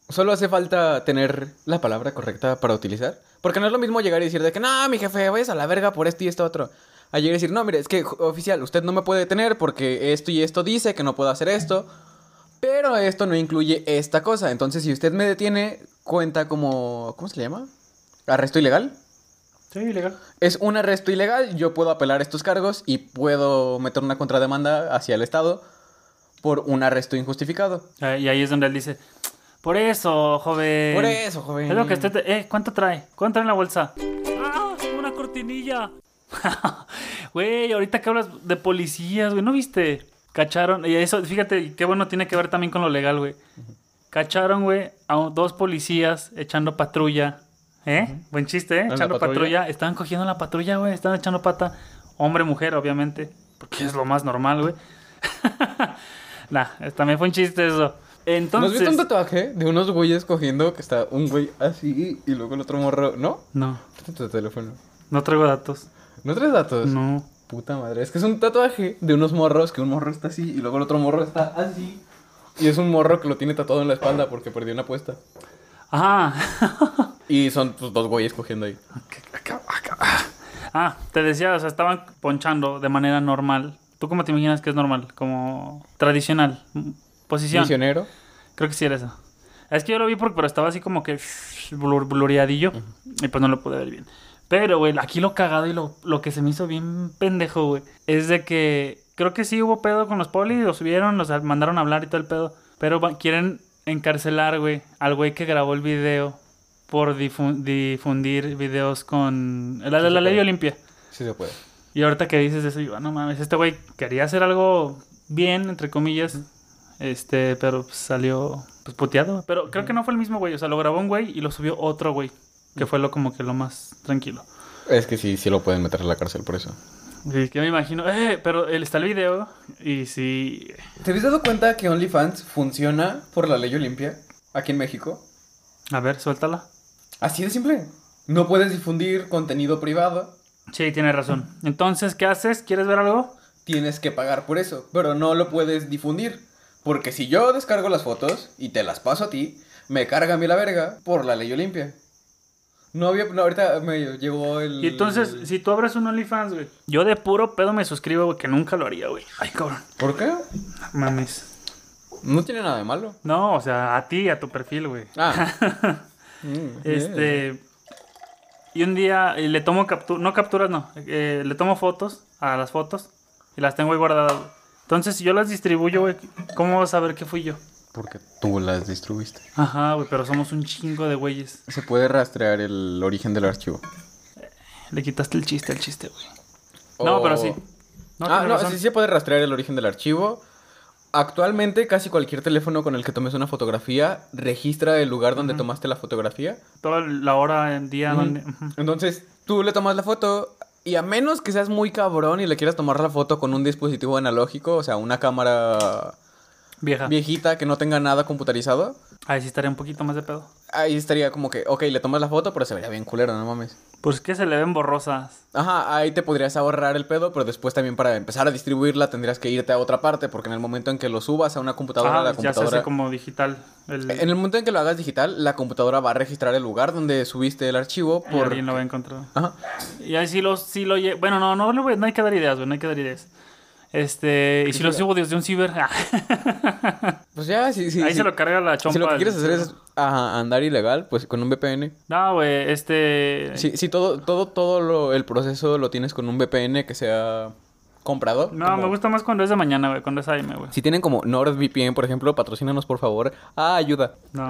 Solo hace falta tener la palabra correcta para utilizar. Porque no es lo mismo llegar y decir de que no, mi jefe, vayas a la verga por esto y esto otro. A llegar y decir, no, mire, es que oficial, usted no me puede detener porque esto y esto dice que no puedo hacer esto. Pero esto no incluye esta cosa. Entonces, si usted me detiene, cuenta como. ¿Cómo se le llama? ¿Arresto ilegal? Sí, legal. Es un arresto ilegal, yo puedo apelar estos cargos y puedo meter una contrademanda hacia el Estado por un arresto injustificado. Eh, y ahí es donde él dice, por eso, joven. Por eso, joven. Es lo que usted... te- Eh, ¿cuánto trae? ¿Cuánto trae en la bolsa? ¡Ah! ¡Una cortinilla! Güey, ahorita que hablas de policías, güey, ¿no viste? Cacharon, y eso, fíjate, qué bueno tiene que ver también con lo legal, güey. Cacharon, güey, a dos policías echando patrulla. ¿Eh? Buen chiste, ¿eh? Echando patrulla? patrulla. Estaban cogiendo la patrulla, güey. Estaban echando pata. Hombre, mujer, obviamente. Porque es lo más normal, güey. nah, también fue un chiste eso. ¿No has Entonces... visto un tatuaje de unos güeyes cogiendo que está un güey así y luego el otro morro? ¿No? No, Préstame tu teléfono. no traigo datos. ¿No traes datos? No. Puta madre. Es que es un tatuaje de unos morros que un morro está así y luego el otro morro está así. Y es un morro que lo tiene tatuado en la espalda porque perdió una apuesta. Ajá. Y son pues, dos güeyes cogiendo ahí. Ah, te decía, o sea, estaban ponchando de manera normal. ¿Tú cómo te imaginas que es normal? Como tradicional. Posición. Misionero. Creo que sí era eso. Es que yo lo vi porque, pero estaba así como que blur, blureadillo. Y pues no lo pude ver bien. Pero, güey, aquí lo cagado y lo, lo que se me hizo bien pendejo, güey, es de que creo que sí hubo pedo con los polis, los subieron, los mandaron a hablar y todo el pedo. Pero quieren encarcelar, güey, al güey que grabó el video por difu- difundir videos con la, la, la ley Olimpia. Sí se puede. Y ahorita que dices eso, yo, "Ah, no mames, este güey quería hacer algo bien, entre comillas, este, pero pues, salió pues puteado. Pero creo que no fue el mismo güey, o sea, lo grabó un güey y lo subió otro güey, que fue lo como que lo más tranquilo. Es que sí, sí lo pueden meter a la cárcel por eso. Y que me imagino, eh, pero él está el video y sí, ¿Te habías dado cuenta que OnlyFans funciona por la ley Olimpia aquí en México? a ver, suéltala. Así de simple. No puedes difundir contenido privado. Sí, tiene razón. Entonces, ¿qué haces? ¿Quieres ver algo? Tienes que pagar por eso, pero no lo puedes difundir. Porque si yo descargo las fotos y te las paso a ti, me carga a mí la verga por la ley Olimpia. No había... No, ahorita me llegó el... Y entonces, si tú abres un OnlyFans, güey, yo de puro pedo me suscribo, güey, que nunca lo haría, güey. Ay, cabrón. ¿Por qué? Mames. No tiene nada de malo. No, o sea, a ti, a tu perfil, güey. Ah. Mm, Este. Y un día le tomo capturas, no capturas, no. eh, le tomo fotos a las fotos y las tengo ahí guardadas. Entonces, si yo las distribuyo, güey, ¿cómo vas a saber que fui yo? Porque tú las distribuiste. Ajá, güey, pero somos un chingo de güeyes. Se puede rastrear el origen del archivo. Le quitaste el chiste al chiste, güey. No, pero sí. No, ah, no, razón. sí se puede rastrear el origen del archivo. Actualmente casi cualquier teléfono con el que tomes una fotografía registra el lugar donde tomaste la fotografía. Toda la hora, el día, donde. ujú. Entonces tú le tomas la foto y a menos que seas muy cabrón y le quieras tomar la foto con un dispositivo analógico, o sea, una cámara Vieja. viejita que no tenga nada computarizado, Ahí sí estaría un poquito más de pedo. Ahí estaría como que, ok, le tomas la foto, pero se vería bien culero, no mames. Pues que se le ven borrosas. Ajá, ahí te podrías ahorrar el pedo, pero después también para empezar a distribuirla tendrías que irte a otra parte, porque en el momento en que lo subas a una computadora, la ya se computadora... hace como digital. El, En el momento en que lo hagas digital, la computadora va a registrar el lugar donde subiste el archivo por... alguien lo va a encontrar. Ajá. Y ahí sí lo, sí lo Bueno, no, no, no hay que dar ideas, güey, no hay que dar ideas. Este, y si lo subo desde un ciber, Pues ya, sí, sí. ahí sí. se lo carga la chompa. Si lo que quieres hacer es ajá, andar ilegal, pues con un VPN. No, güey, este... Si, si todo, todo, todo lo- el proceso lo tienes con un VPN que sea comprado. No, como- me gusta más cuando es de mañana, güey, cuando es AM, güey. Si tienen como NordVPN, por ejemplo, patrocínanos por favor. Ah, ayuda. No.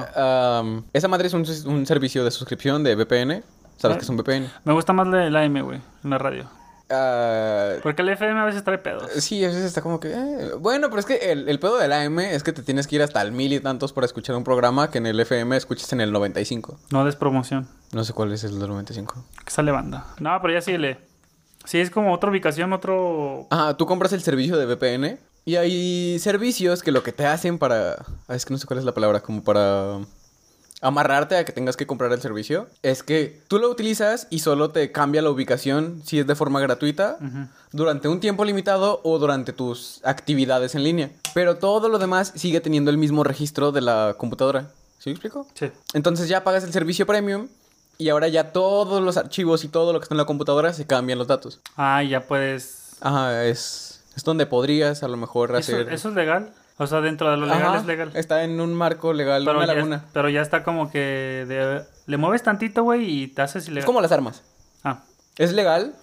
Esa madre es un, un servicio de suscripción de VPN. ¿Sabes Ah. qué es un VPN? Me gusta más la, la AM, güey, en la radio. Ah, Porque el FM a veces trae pedos. Sí, a veces está como que... eh, Bueno, pero es que el, el pedo del AM es que te tienes que ir hasta el mil y tantos para escuchar un programa que en el FM escuchas en el 95. No des promoción. No sé cuál es el del 95. Que sale banda. No, pero ya síguele. Sí, es como otra ubicación, otro... Ah, tú compras el servicio de VPN y hay servicios que lo que te hacen para... ah, es que no sé cuál es la palabra, como para amarrarte a que tengas que comprar el servicio es que tú lo utilizas y solo te cambia la ubicación si es de forma gratuita durante un tiempo limitado o durante tus actividades en línea. Pero todo lo demás sigue teniendo el mismo registro de la computadora. ¿Sí me explico? Sí. Entonces ya pagas el servicio premium y ahora ya todos los archivos y todo lo que está en la computadora se cambian los datos. Ah, ya puedes. Ajá, es, es donde podrías a lo mejor ¿Eso, hacer... eso es legal? O sea, dentro de lo legal Ajá, es legal. Está en un marco legal, Pero una ya, laguna. pero ya está como que de- le mueves tantito, güey, y te haces ilegal. Es como las armas. Ah. Es legal,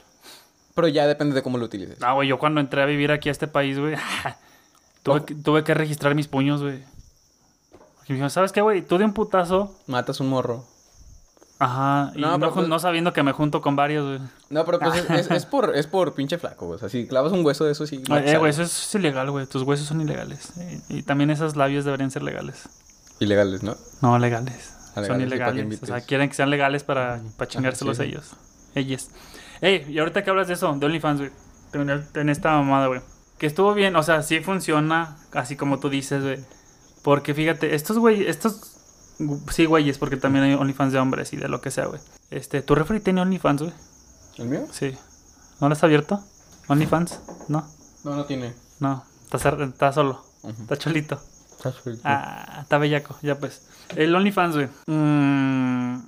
pero ya depende de cómo lo utilices. Ah, güey, yo cuando entré a vivir aquí a este país, güey, tuve, que, tuve que registrar mis puños, güey. Porque me dijeron, ¿sabes qué, güey? Tú de un putazo, Matas un morro. Ajá, y No, no, pues- no sabiendo que me junto con varios, güey. No, pero pues es, es- es por, es por pinche flaco, güey. O sea, si clavas un hueso de eso, sí. Eh, güey, eso es ilegal, güey. Tus huesos son ilegales. Y también esos labios deberían ser legales. Ilegales, ¿no? No, legales. Ah, Son ilegales. O sea, quieren que sean legales para, para chingárselos sí. ellos. Ellos. Ey, y ahorita que hablas de eso, de OnlyFans, güey. En, en esta mamada, güey. Que estuvo bien, o sea, sí funciona, así como tú dices, güey. Porque fíjate, estos güey, estos. Sí, güeyes, porque también hay OnlyFans de hombres y de lo que sea, güey. Este, ¿tu refri tiene OnlyFans, güey? ¿El mío? Sí. ¿No lo has abierto? ¿OnlyFans? No, No, no tiene. no. Está, está solo. Está cholito. Está suelto. Ah, está bellaco, ya pues. El OnlyFans, güey. Mm,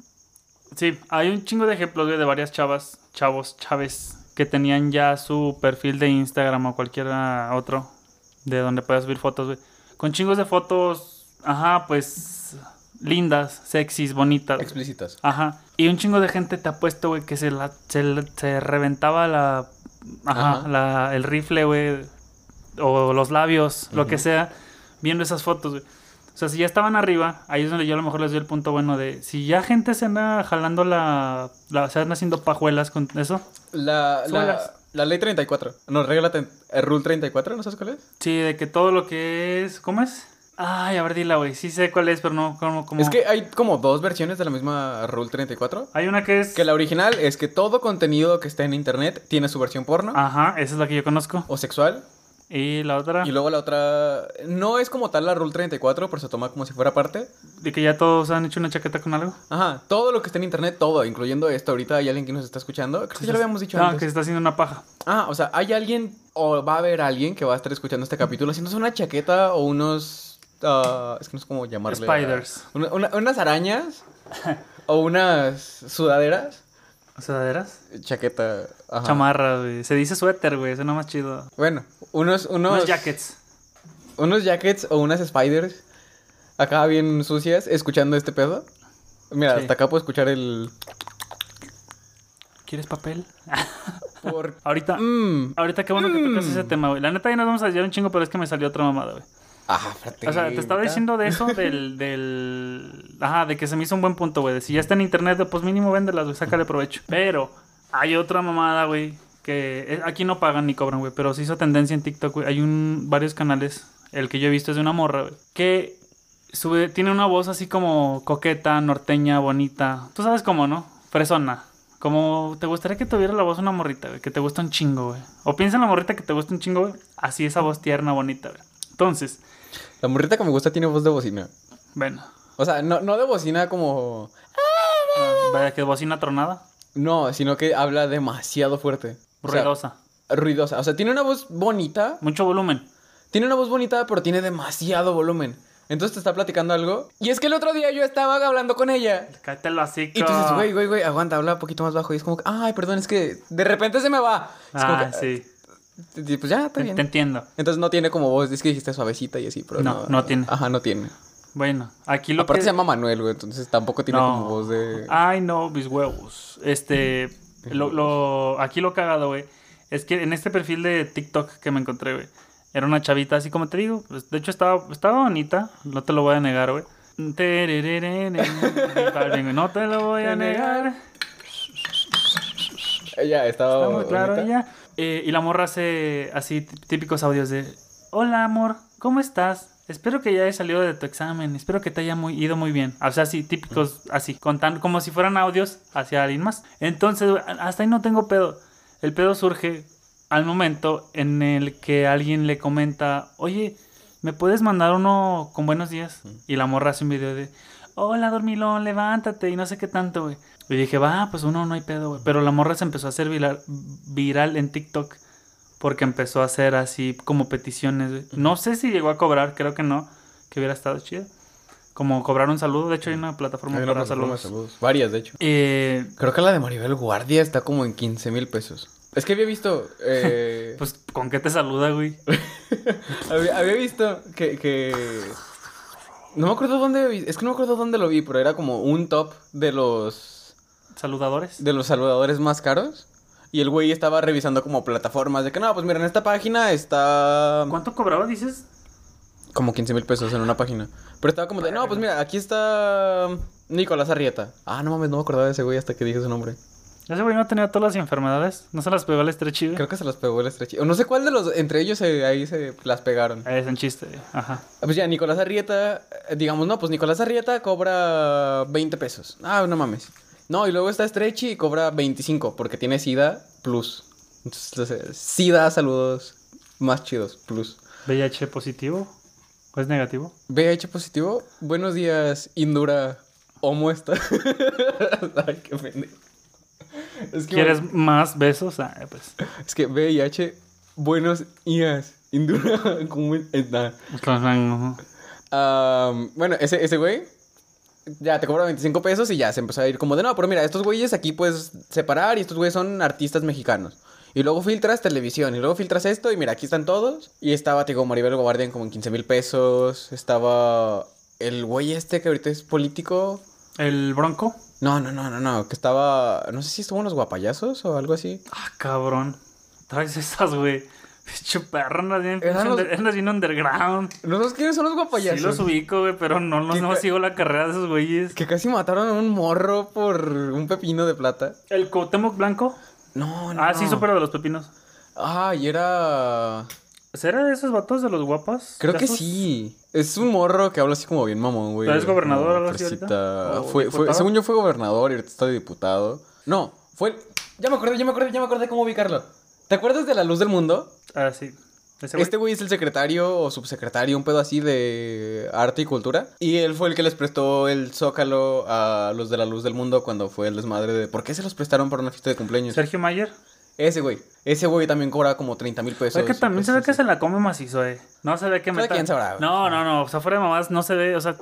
sí, hay un chingo de ejemplos, güey, de varias chavas, chavos, chaves, que tenían ya su perfil de Instagram o cualquier otro, de donde puedas subir fotos, güey. Con chingos de fotos, ajá, pues, lindas, sexys, bonitas. Explícitas. Ajá. Y un chingo de gente te ha puesto, güey, que se, la, se, se reventaba la, ajá, Ajá. La, el rifle, güey, o los labios, lo que sea, viendo esas fotos, güey. O sea, si ya estaban arriba, ahí es donde yo a lo mejor les doy el punto bueno de, si ya gente se anda jalando la, la se anda haciendo pajuelas con eso, La, la, ley 34. No, regla el rule 34, ¿no sabes cuál es? sí, de que todo lo que es, ¿cómo es? Ay, a ver, dila, güey, sí sé cuál es, pero no, como, como... Es que hay como dos versiones de la misma rule 34. Hay una que es... Que la original es que todo contenido que está en internet tiene su versión porno Ajá, esa es la que yo conozco. o sexual. Y la otra... Y luego la otra no es como tal la rule 34, pero se toma como si fuera parte. De que ya todos han hecho una chaqueta con algo. Ajá, todo lo que está en internet, todo, incluyendo esto. Ahorita hay alguien que nos está escuchando. Creo que ya lo habíamos dicho No, antes. que se está haciendo una paja. Ah, o sea, hay alguien o va a haber alguien que va a estar escuchando este capítulo haciéndose una chaqueta o unos... ah, es que no sé cómo llamarle. Spiders. Una- una- unas arañas o unas sudaderas. ¿Sudaderas? Chaqueta. Ajá. Chamarra, güey. Se dice suéter, güey. Suena más chido. Bueno, unos, unos, Unos jackets. unos jackets o unas spiders acá bien sucias escuchando este pedo. Mira, Sí. hasta acá puedo escuchar el... ¿Quieres papel? Por... Ahorita, Mm. ahorita qué bueno que tocas ese tema, güey. La neta ya nos vamos a desviar un chingo, pero es que me salió otra mamada, güey. Espérate, O sea, te estaba diciendo de eso, del, del... Ajá, de que se me hizo un buen punto, güey. De si ya está en internet, pues mínimo véndelas, güey. Sácale provecho. Pero hay otra mamada, güey, que eh, aquí no pagan ni cobran, güey. Pero se hizo tendencia en TikTok, güey. Hay un, varios canales. El que yo he visto es de una morra, güey. Que sube, tiene una voz así como coqueta, norteña, bonita. Tú sabes cómo, ¿no? Fresona. Como te gustaría que tuviera la voz una morrita, güey. Que te gusta un chingo, güey. O piensa en la morrita que te gusta un chingo, güey. Así esa voz tierna, bonita, güey. Entonces, La morrita que me gusta tiene voz de bocina. bueno. O sea, no, no de bocina como... Ah, Vaya que bocina tronada. No, sino que habla demasiado fuerte. O sea, Ruidosa. ruidosa. O sea, tiene una voz bonita. Mucho volumen. Tiene una voz bonita, pero tiene demasiado volumen. Entonces te está platicando algo. Y es que el otro día yo estaba hablando con ella. Cállate el hocico. Y tú dices, güey, güey, güey, aguanta, habla un poquito más bajo. Y es como, que, ay, perdón, es que de repente se me va. Es como Ah, que, sí. Y pues ya, está Te, bien. te entiendo. Entonces no tiene como voz, es que dijiste suavecita y así, pero No, no. no tiene. Ajá, no tiene. Bueno, aquí lo Aparte que... se llama Manuel, güey, entonces tampoco tiene No. como voz de... Ay, no, mis huevos. Este, lo, lo, aquí lo cagado, güey, es que en este perfil de TikTok que me encontré, güey, era una chavita, así como te digo, pues, de hecho estaba, estaba bonita, no te lo voy a negar, güey. No te lo voy a negar. Ella estaba Está muy claro bonita. ella. Eh, y la morra hace así tí- típicos audios de Hola amor, ¿cómo estás? Espero que ya hayas salido de tu examen, espero que te haya muy, ido muy bien. O sea, así, típicos, así, contando como si fueran audios hacia alguien más. Entonces, hasta ahí no tengo pedo. El pedo surge al momento en el que alguien le comenta, oye, ¿me puedes mandar uno con buenos días? Y la morra hace un video de, hola dormilón, levántate y no sé qué tanto, güey. Y dije, va, pues uno no hay pedo, güey. Pero la morra se empezó a hacer viral, viral en TikTok porque empezó a hacer así como peticiones, güey. No sé si llegó a cobrar, creo que no, que hubiera estado chido. Como cobrar un saludo, de hecho hay una plataforma Hay una para plataforma de saludos. saludos. Varias, de hecho. Eh, Creo que la de Maribel Guardia está como en 15 mil pesos. Es que había visto. eh, pues, ¿con qué te saluda, güey? había, había visto que, que. No me acuerdo dónde. vi- Es que no me acuerdo dónde lo vi, pero era como un top de los. ¿Saludadores? De los saludadores más caros. Y el güey estaba revisando como plataformas de que no, pues mira, en esta página está. ¿Cuánto cobraba, dices? Como 15 mil pesos en una página. Pero estaba como de, no, pues mira, aquí está Nicolás Arrieta. Ah, no mames, no me acordaba de ese güey hasta que dije su nombre. Ese güey no tenía todas las enfermedades. No se las pegó al estrechido. Creo que se las pegó el estrecho. O no sé cuál de los, entre ellos se- ahí se las pegaron. Es un chiste. Ajá. Ah, Pues ya, Nicolás Arrieta, eh, digamos, no, pues Nicolás Arrieta cobra 20 pesos. Ah, no mames. No, y luego está Stretchy y cobra 25 porque tiene SIDA plus. Entonces, SIDA, saludos más chidos, plus. VIH positivo. ¿O es negativo? VIH positivo, buenos días, Indura, homo está. Ay, qué pendejo. Es que, ¿Quieres más besos? Ah, pues. es que VIH, buenos días, Indura, ¿cómo. Am, bueno, ese, ese güey ya te cobra 25 pesos y ya se empezó a ir como de no, pero mira, estos güeyes aquí puedes separar y estos güeyes son artistas mexicanos. Y luego filtras televisión y luego filtras esto y mira, aquí están todos. Y estaba, te digo, Maribel Guardian como en 15 mil pesos. Estaba el güey este que ahorita es político. ¿El bronco? No, no, no, no, no, que estaba, no sé si estuvo en los guapayazos o algo así. Ah, cabrón. Traes esas, güey. Perro, andas bien, los- andas bien underground. ¿No sabes quiénes son los guapayazos? Sí los ubico, güey, pero no, no, ¿Qué no ca- sigo la carrera de esos güeyes. Que casi mataron a un morro por un pepino de plata. ¿El Cuauhtémoc Blanco? No, no. Ah, sí, no. supera de los pepinos. Ah, y era. ¿Será de esos vatos de los guapas? Creo que sí. Es un morro que habla así como bien mamón, güey. ¿Pero es gobernador así fresita. ahorita? ¿O Fue, fue, según yo fue gobernador y ahorita está de diputado. No, fue. Ya me acordé, ya me acordé, ya me acordé cómo ubicarlo. ¿Te acuerdas de La Luz del Mundo? Ah, sí. Este güey es el secretario o subsecretario, un pedo así de arte y cultura. Y él fue el que les prestó el zócalo a los de La Luz del Mundo cuando fue el desmadre de. ¿Por qué se los prestaron para una fiesta de cumpleaños? Sergio Mayer. Ese güey. Ese güey también cobra como 30 mil pesos. Ve que también se ve que se la come macizo, eh. No se ve que meta... quien sabrá, güey. No, no, no. O sea, fuera de mamás no se ve, o sea...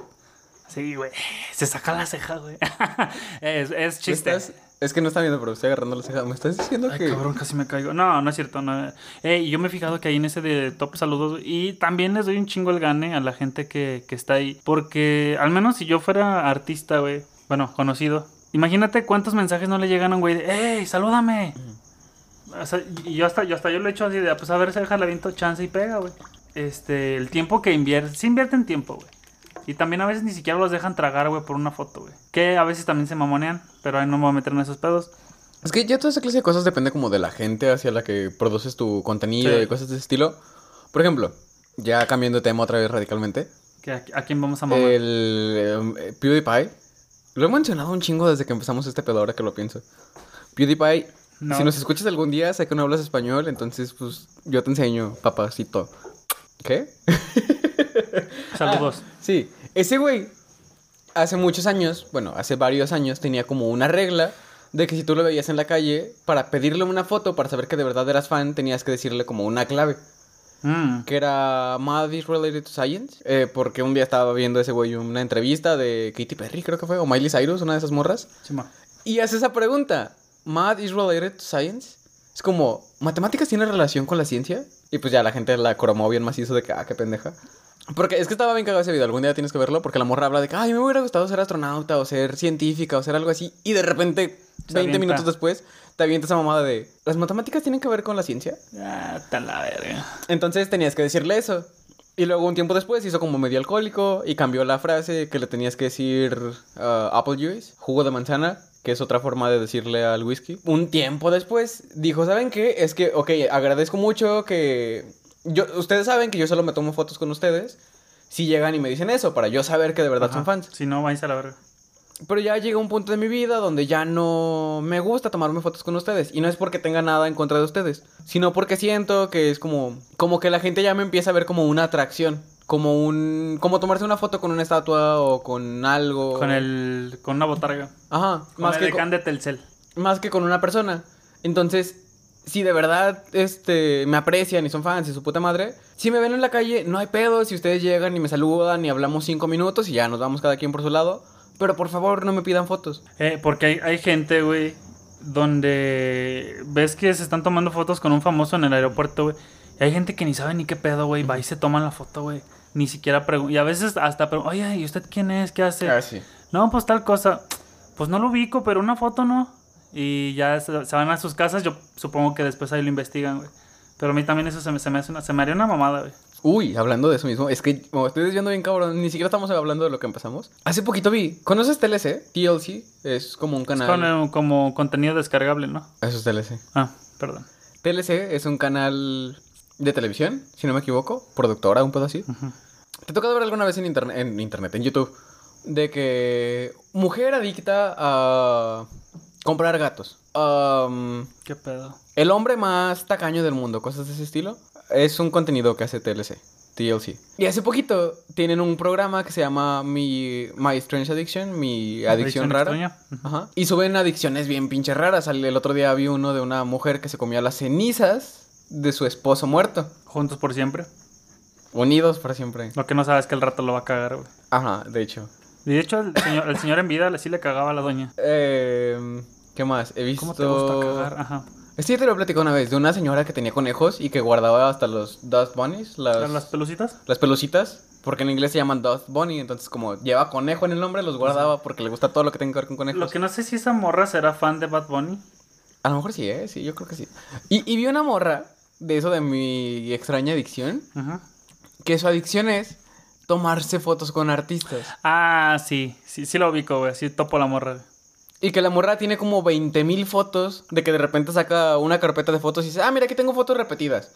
Sí, güey. Se saca la ceja, güey. es, es ¿Me chiste. estás- Es que no está viendo, pero estoy agarrando la ceja. ¿Me estás diciendo Ay, que.? cabrón, casi me caigo. No, no es cierto. No. Eh, y yo me he fijado que ahí en ese de top saludos. Y también les doy un chingo el gane a la gente que, que está ahí. Porque al menos si yo fuera artista, güey. Bueno, conocido. Imagínate cuántos mensajes no le llegan a un güey de, ¡Ey, salúdame! O sea, y yo hasta, yo hasta yo lo he hecho así de, "Ah, pues a ver, se deja la viento chance y pega, güey. Este, el tiempo que invierte, sí invierten tiempo, güey. Y también a veces ni siquiera los dejan tragar, güey, por una foto, güey. Que a veces también se mamonean, pero ahí no me voy a meter en esos pedos. Es que ya toda esa clase de cosas depende como de la gente hacia la que produces tu contenido Sí. y cosas de ese estilo. Por ejemplo, ya cambiando de tema otra vez radicalmente. Que a, a quién vamos a mamar. El eh, PewDiePie. Lo he mencionado un chingo desde que empezamos este pedo, ahora que lo pienso. PewDiePie, No. si nos escuchas algún día, sé que no hablas español, entonces pues yo te enseño, papacito. ¿Qué? Saludos. Sí, ese güey hace muchos años, bueno, hace varios años, tenía como una regla de que si tú lo veías en la calle, para pedirle una foto, para saber que de verdad eras fan, tenías que decirle como una clave, Mm. que era Mad is related to science, eh, porque un día estaba viendo ese güey una entrevista de Katy Perry, creo que fue, o Miley Cyrus, una de esas morras, Sí, ma. y hace esa pregunta, Mad is related to science, es como, ¿matemáticas tiene relación con la ciencia? Y pues ya la gente la cromó bien macizo de que, ah, qué pendeja. Porque es que estaba bien cagado ese video, algún día tienes que verlo, porque la morra habla de que, ay, me hubiera gustado ser astronauta o ser científica o ser algo así, y de repente, Se 20 avienta. minutos después, te avienta esa mamada de, ¿las matemáticas tienen que ver con la ciencia? Ah, está la verga. Entonces tenías que decirle eso. Y luego un tiempo después hizo como medio alcohólico y cambió la frase que le tenías que decir ah, apple juice, jugo de manzana, que es otra forma de decirle al whisky. Un tiempo después dijo, ¿saben qué? Es que, ok, agradezco mucho que... Yo, ustedes saben que yo solo me tomo fotos con ustedes. Si llegan y me dicen eso, para yo saber que de verdad son fans. Si no, vais a la verga. Pero ya llega un punto de mi vida donde ya no me gusta tomarme fotos con ustedes. Y no es porque tenga nada en contra de ustedes, sino porque siento que es como, como que la gente ya me empieza a ver como una atracción. como un como tomarse una foto con una estatua o con algo Con el. Con una botarga. ajá Con más el que con, de Telcel. más que con una persona entonces si de verdad este me aprecian y son fans y su puta madre si me ven en la calle no hay pedo si ustedes llegan y me saludan y hablamos cinco minutos y ya nos vamos cada quien por su lado pero por favor no me pidan fotos Eh, porque hay, hay gente, güey, donde ves que se están tomando fotos con un famoso en el aeropuerto, güey. Y hay gente que ni sabe ni qué pedo, güey. Va y se toman la foto, güey. Ni siquiera preguntan. Y a veces hasta preguntan, oye, ¿y usted quién es? ¿Qué hace? Ah, sí. No, pues tal cosa. Pues no lo ubico, pero una foto no. Y ya se, se van a sus casas. Yo supongo que después ahí lo investigan, güey. Pero a mí también eso se me, se me hace una, se me haría una mamada, güey. Uy, hablando de eso mismo, es que me estoy desviando bien cabrón, ni siquiera estamos hablando de lo que empezamos. Hace poquito vi, ¿conoces TLC? TLC es como un Es canal. con, eh, como contenido descargable, ¿no? Eso es TLC. Ah, perdón. TLC es un canal de televisión, si no me equivoco, productora, un pedo así. Ujú. ¿Te ha tocado ver alguna vez en internet, en internet, en YouTube, de que mujer adicta a comprar gatos? ¿Qué pedo? el hombre más tacaño del mundo, cosas de ese estilo. Es un contenido que hace TLC. TLC. Y hace poquito tienen un programa que se llama Mi, My Strange Addiction, mi adicción, rara. Ajá. Y suben adicciones bien pinches raras. El otro día vi uno de una mujer que se comía las cenizas de su esposo muerto. Juntos por siempre. Unidos para siempre. Lo que no sabes es que el rato lo va a cagar, güey. Ajá, de hecho. De hecho, el señor, el señor en vida le- sí le cagaba a la doña. Eh, ¿Qué más? He visto... ¿Cómo te gusta cagar? Ajá. Este ya te lo he platicado una vez, de una señora que tenía conejos y que guardaba hasta los dust bunnies, las, ¿Las pelucitas? las pelucitas, porque en inglés se llaman dust bunny, entonces como lleva conejo en el nombre, los guardaba porque le gusta todo lo que tenga que ver con conejos. Lo que no sé si esa morra será fan de Bad Bunny. A lo mejor sí, ¿eh? Sí, yo creo que sí. Y, y vi una morra de eso de mi extraña adicción, Ajá. que su adicción es tomarse fotos con artistas. Ah, sí. Sí, sí lo ubico, güey. Sí topo la morra. Y que la morra tiene como 20 mil fotos, de que de repente saca una carpeta de fotos y dice, ah, mira, aquí tengo fotos repetidas.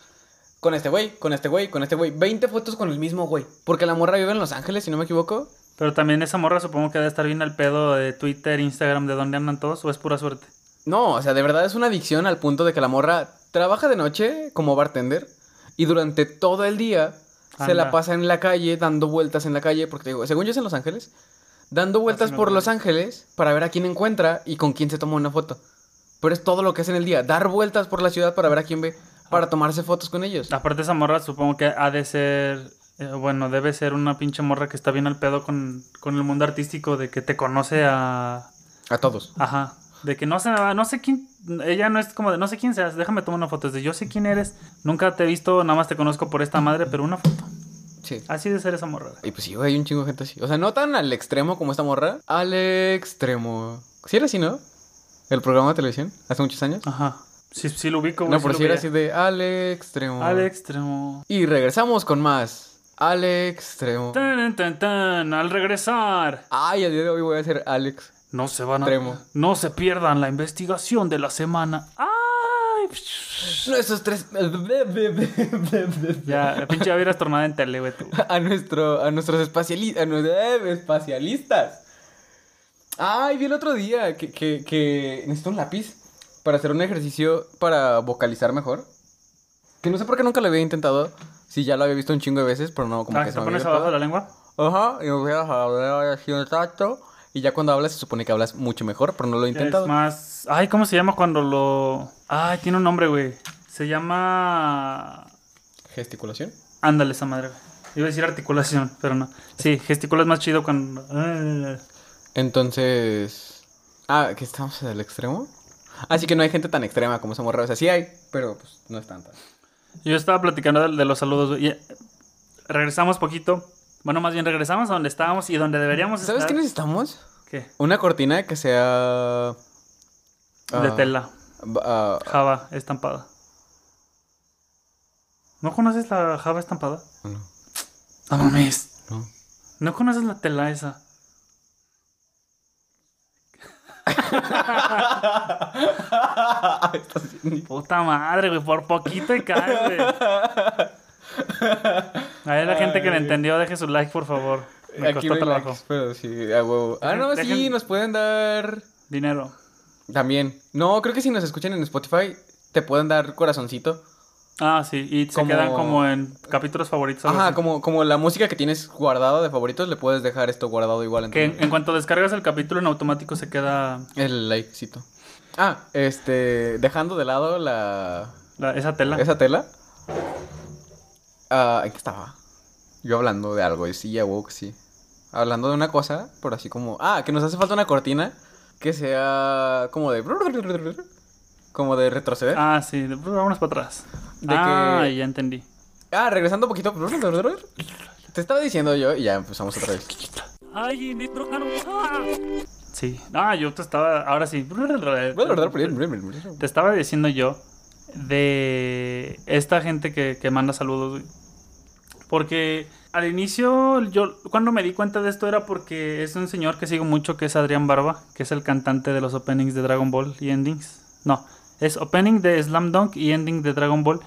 Con este güey, con este güey, con este güey. 20 fotos con el mismo güey. Porque la morra vive en Los Ángeles, si no me equivoco. Pero también esa morra supongo que debe estar bien al pedo de Twitter, Instagram, de dónde andan todos, o es pura suerte. No, o sea, de verdad es una adicción al punto de que la morra trabaja de noche como bartender y durante todo el día se la pasa en la calle, dando vueltas en la calle, porque te digo, según yo es en Los Ángeles, dando vueltas Así me por lo Los Ángeles para ver a quién encuentra y con quién se toma una foto. Pero es todo lo que hace en el día, dar vueltas por la ciudad para ver a quién ve, para tomarse fotos con ellos. Aparte esa morra supongo que ha de ser, eh, bueno, debe ser una pinche morra que está bien al pedo con, con el mundo artístico, de que te conoce a... A todos. Ajá. De que no sé, no sé quién, ella no es como de, no sé quién seas, déjame tomar una foto. Es de, yo sé quién eres, nunca te he visto, nada más te conozco por esta madre, pero una foto. Sí. Así de ser esa morra. Y pues sí, güey, hay un chingo de gente así. O sea, no tan al extremo como esta morra. Al extremo. Sí era así, ¿no? El programa de televisión, hace muchos años. Ajá. Sí, sí lo ubico, güey. No, por si era así de al extremo. Al extremo. Y regresamos con más. Al extremo. Tan, tan, tan, al regresar. Ay, el día de hoy voy a hacer Alex. No se van a... No se pierdan la investigación de la semana. ¡Ay! Nuestros tres. Ya, pinche hubiera tornado en tele, güey. a, nuestro, a nuestros espaciali- a nuestros, eh, espacialistas. Ay, vi el otro día que, que, que necesito un lápiz para hacer un ejercicio para vocalizar mejor. Que no sé por qué nunca lo había intentado. Si ya lo había visto un chingo de veces, pero no como Ah, que ¿se me pones había abajo de la lengua? Ajá, y me voy a hablar así un rato. Y ya cuando hablas se supone que hablas mucho mejor, pero no lo he intentado. Es más... Ay, ¿cómo se llama cuando lo...? Ay, tiene un nombre, güey. Se llama... ¿Gesticulación? Ándale esa madre, güey. Iba a decir articulación, pero no. Sí, gesticula es más chido cuando... Entonces. Ah, que estamos en el extremo. Así que no hay gente tan extrema como esa morra. O sea, sí hay, pero pues no es tanta. Yo estaba platicando de, de los saludos, y, eh, regresamos poquito. Bueno, más bien regresamos a donde estábamos y donde deberíamos ¿Sabes qué estar. necesitamos? ¿Qué? Una cortina que sea. De ah, tela. ah, Java estampada. ¿No conoces la Java estampada? no, No mames. no. ¿No conoces la tela esa? Puta madre, güey. Por poquito y cae, güey. A ver, la gente que le entendió, deje su like, por favor. Me Aquí costó trabajo. likes, pero sí, a huevo. Ah, no, sí, nos pueden dar. Dinero. También. No, creo que si nos escuchan en Spotify, te pueden dar corazoncito. Ah, sí, y se Como- quedan como en capítulos favoritos. Ajá, así. como, como la música que tienes guardada de favoritos, le puedes dejar esto guardado igual en Que en, en cuanto descargas el capítulo en automático se queda El likecito. Ah, este, dejando de lado la... la- esa tela. esa tela. Ah, ¿en qué estaba? Yo hablando de algo, y sí, ya woke, sí. Hablando de una cosa, por así como... Ah, que nos hace falta una cortina que sea como de... Como de retroceder. Ah, sí, de- vámonos para atrás. De ah, que- ya entendí. Ah, regresando un poquito. Te estaba diciendo yo y ya empezamos otra vez. Ay. ¡Ah! Sí. Ah, yo te estaba. Ahora sí. Te estaba diciendo yo de esta gente que, que manda saludos, güey. Porque al inicio, yo cuando me di cuenta de esto era porque es un señor que sigo mucho, que es Adrián Barba, que es el cantante de los openings de Dragon Ball y endings. No, es opening de Slam Dunk y ending de Dragon Ball.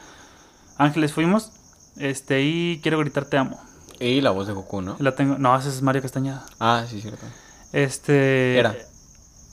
Ángeles fuimos. Este, y quiero gritar te amo. Y la voz de Goku, ¿no? La tengo. No, ese es Mario Castañeda. Ah, sí, cierto. Este. Era.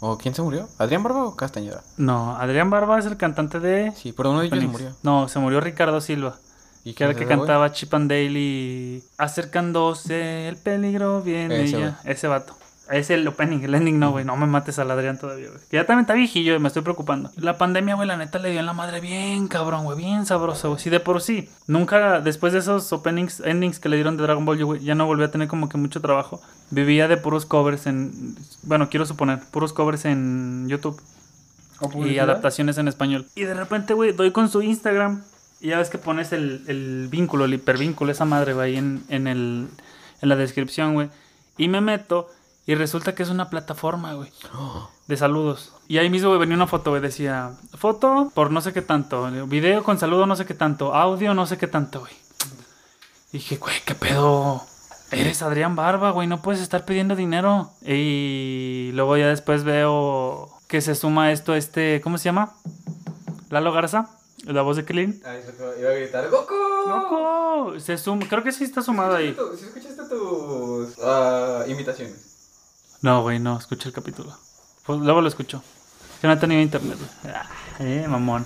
¿O quién se murió? ¿Adrián Barba o Castañeda? No, Adrián Barba es el cantante de. Sí, pero uno de ellos se murió. No, se murió Ricardo Silva. ¿Y Que era que cantaba Chip and Dale y acercándose el peligro viene Ese ya. Ese vato. Es el opening, el ending no, güey. No me mates al Adrián todavía, güey. Que ya también está viejillo me estoy preocupando. La pandemia, güey, la neta le dio en la madre bien cabrón, güey. Bien sabroso, güey. Sí, de por sí. Nunca, después de esos openings, endings que le dieron de Dragon Ball, yo, güey, ya no volví a tener como que mucho trabajo. Vivía de puros covers en... Bueno, quiero suponer, puros covers en YouTube y adaptaciones en español. Y de repente, güey, doy con su Instagram ya ves que pones el, el vínculo, el hipervínculo, esa madre, güey, en, en, el, en la descripción, güey. Y me meto y resulta que es una plataforma, güey, de saludos. Y ahí mismo, venía una foto, güey, decía, foto por no sé qué tanto, video con saludo no sé qué tanto, audio no sé qué tanto, güey. Y dije, güey, ¿qué pedo? Eres Adrián Barba, güey, no puedes estar pidiendo dinero. Y luego ya después veo que se suma esto, este, ¿cómo se llama? Lalo Garza, la voz de Clean. Ah, eso que iba a gritar. ¡Goku! ¡Loco! Se suma, creo que sí está sumado ahí. Si escuchaste tus ah, imitaciones. No, güey, no, escuché el capítulo. Pues luego lo escucho. Que no he tenido internet, güey. Ah, eh, mamón.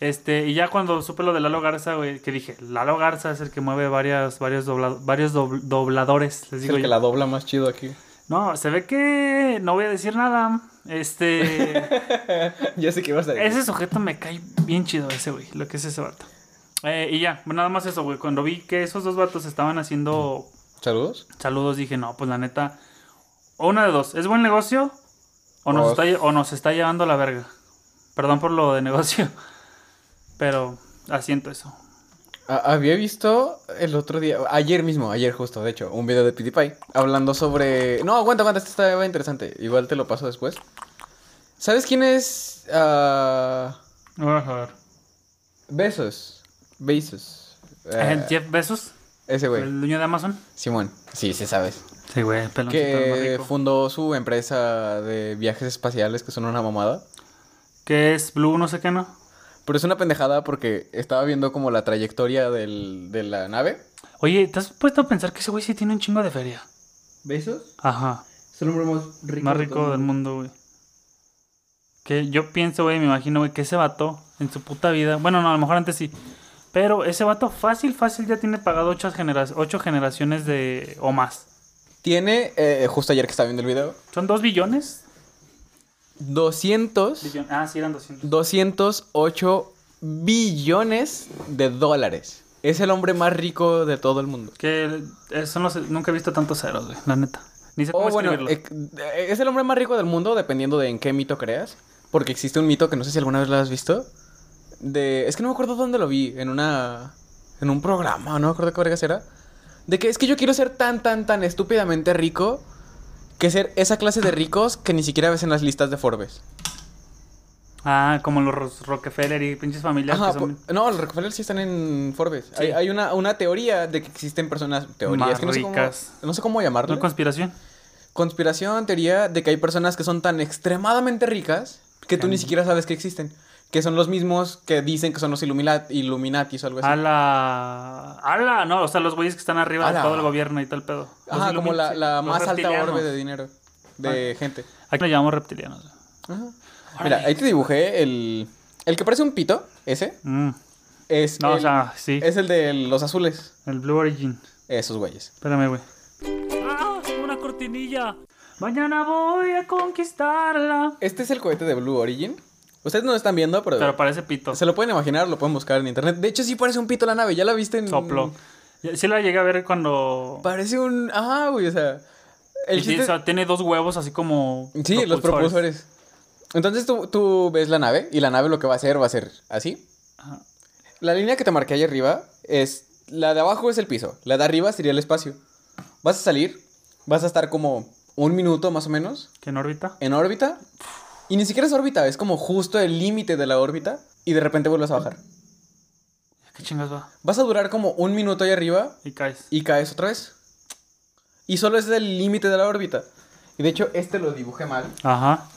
Este, y ya cuando supe lo de Lalo Garza, güey, que dije, Lalo Garza es el que mueve varias, varios, dobla- varios dobl- dobladores, les Es el que la dobla más chido aquí. No, se ve que no voy a decir nada. Este, ya sé que vas a decir. ese sujeto me cae bien chido, ese güey, lo que es ese vato. Eh, y ya, nada más eso, güey. Cuando vi que esos dos vatos estaban haciendo ¿Saludos? saludos, dije, no, pues la neta, o una de dos, ¿es buen negocio? O nos, está, o nos está llevando la verga. Perdón por lo de negocio, pero asiento eso. Ah, había visto el otro día, ayer mismo, ayer justo, de hecho, un video de PewDiePie hablando sobre... No, aguanta, aguanta, esto está interesante. Igual te lo paso después. ¿Sabes quién es? ver. Besos. Besos. Eh, Jeff Bezos, ese güey. el dueño de Amazon. Simón. Sí, sí sabes. Sí, güey, Que fundó su empresa de viajes espaciales que son una mamada. Que es Blue, no sé qué, ¿no? Pero es una pendejada porque estaba viendo como la trayectoria del- de la nave. Oye, ¿te has puesto a pensar que ese güey sí tiene un chingo de feria? ¿Besos? Ajá. Es el hombre más rico. más rico del mundo, güey. Que yo pienso, güey, me imagino, güey, que ese vato en su puta vida, bueno, no, a lo mejor antes sí, pero ese vato fácil, fácil ya tiene pagado ocho, genera ocho generaciones de o más. Tiene, eh, justo ayer que estaba viendo el video, ¿Son dos billones? 200, Billon- Ah, sí, eran 200. 208 billones de dólares. Es el hombre más rico de todo el mundo. Que eh, nunca he visto tantos ceros, güey, la neta. Ni sé cómo O bueno, escribirlo. eh, es el hombre más rico del mundo dependiendo de en qué mito creas. Porque existe un mito que no sé si alguna vez lo has visto. De. Es que no me acuerdo dónde lo vi. En una. En un programa, no me acuerdo qué vergas era. De que es que yo quiero ser tan, tan, tan estúpidamente rico. Que ser esa clase de ricos que ni siquiera ves en las listas de Forbes. Ah, como los Ro- Rockefeller y pinches familias Ajá, que son po- no, los Rockefeller sí están en Forbes. Sí. Hay, hay una, una teoría de que existen personas. Teoría, Más es que no sé, cómo, ricas. no sé cómo llamarlo. ¿No conspiración? Conspiración, teoría de que hay personas que son tan extremadamente ricas que tú ni siquiera sabes que existen. Que son los mismos que dicen que son los Illumina- Illuminatis o algo así. A la... A la... No, o sea, los güeyes que están arriba de Ala. todo el gobierno y tal pedo. Los Ajá, como la, Illuminati, la más alta orbe de dinero. De gente. Aquí lo llamamos reptilianos. Ajá. Mira, ahí te dibujé el... El que parece un pito, ese, Mm. Es No, el, o sea, sí. es el de los azules. El Blue Origin. Esos güeyes. Espérame, güey. ¡Ah! ¡Una cortinilla! Mañana voy a conquistarla. Este es el cohete de Blue Origin. Ustedes no lo están viendo, pero, Pero parece pito. se lo pueden imaginar, lo pueden buscar en internet. De hecho, sí parece un pito la nave. ¿Ya la viste en...? Soplo. Sí la llegué a ver cuando... Parece un... Ajá, güey, o sea... El Y sí, chiste- o sea, tiene dos huevos así como... Sí, los propulsores. Entonces tú, tú ves la nave y la nave lo que va a hacer va a ser así. Ajá. La línea que te marqué ahí arriba es... La de abajo es el piso, la de arriba sería el espacio. Vas a salir, vas a estar como un minuto más o menos ¿Que en órbita? en órbita. Y ni siquiera es órbita, es como justo el límite de la órbita. Y de repente vuelves a bajar. ¿Qué chingas va? Vas a durar como un minuto ahí arriba Y caes. y caes otra vez. Y solo es el límite de la órbita. Y de hecho, este lo dibujé mal. Ajá.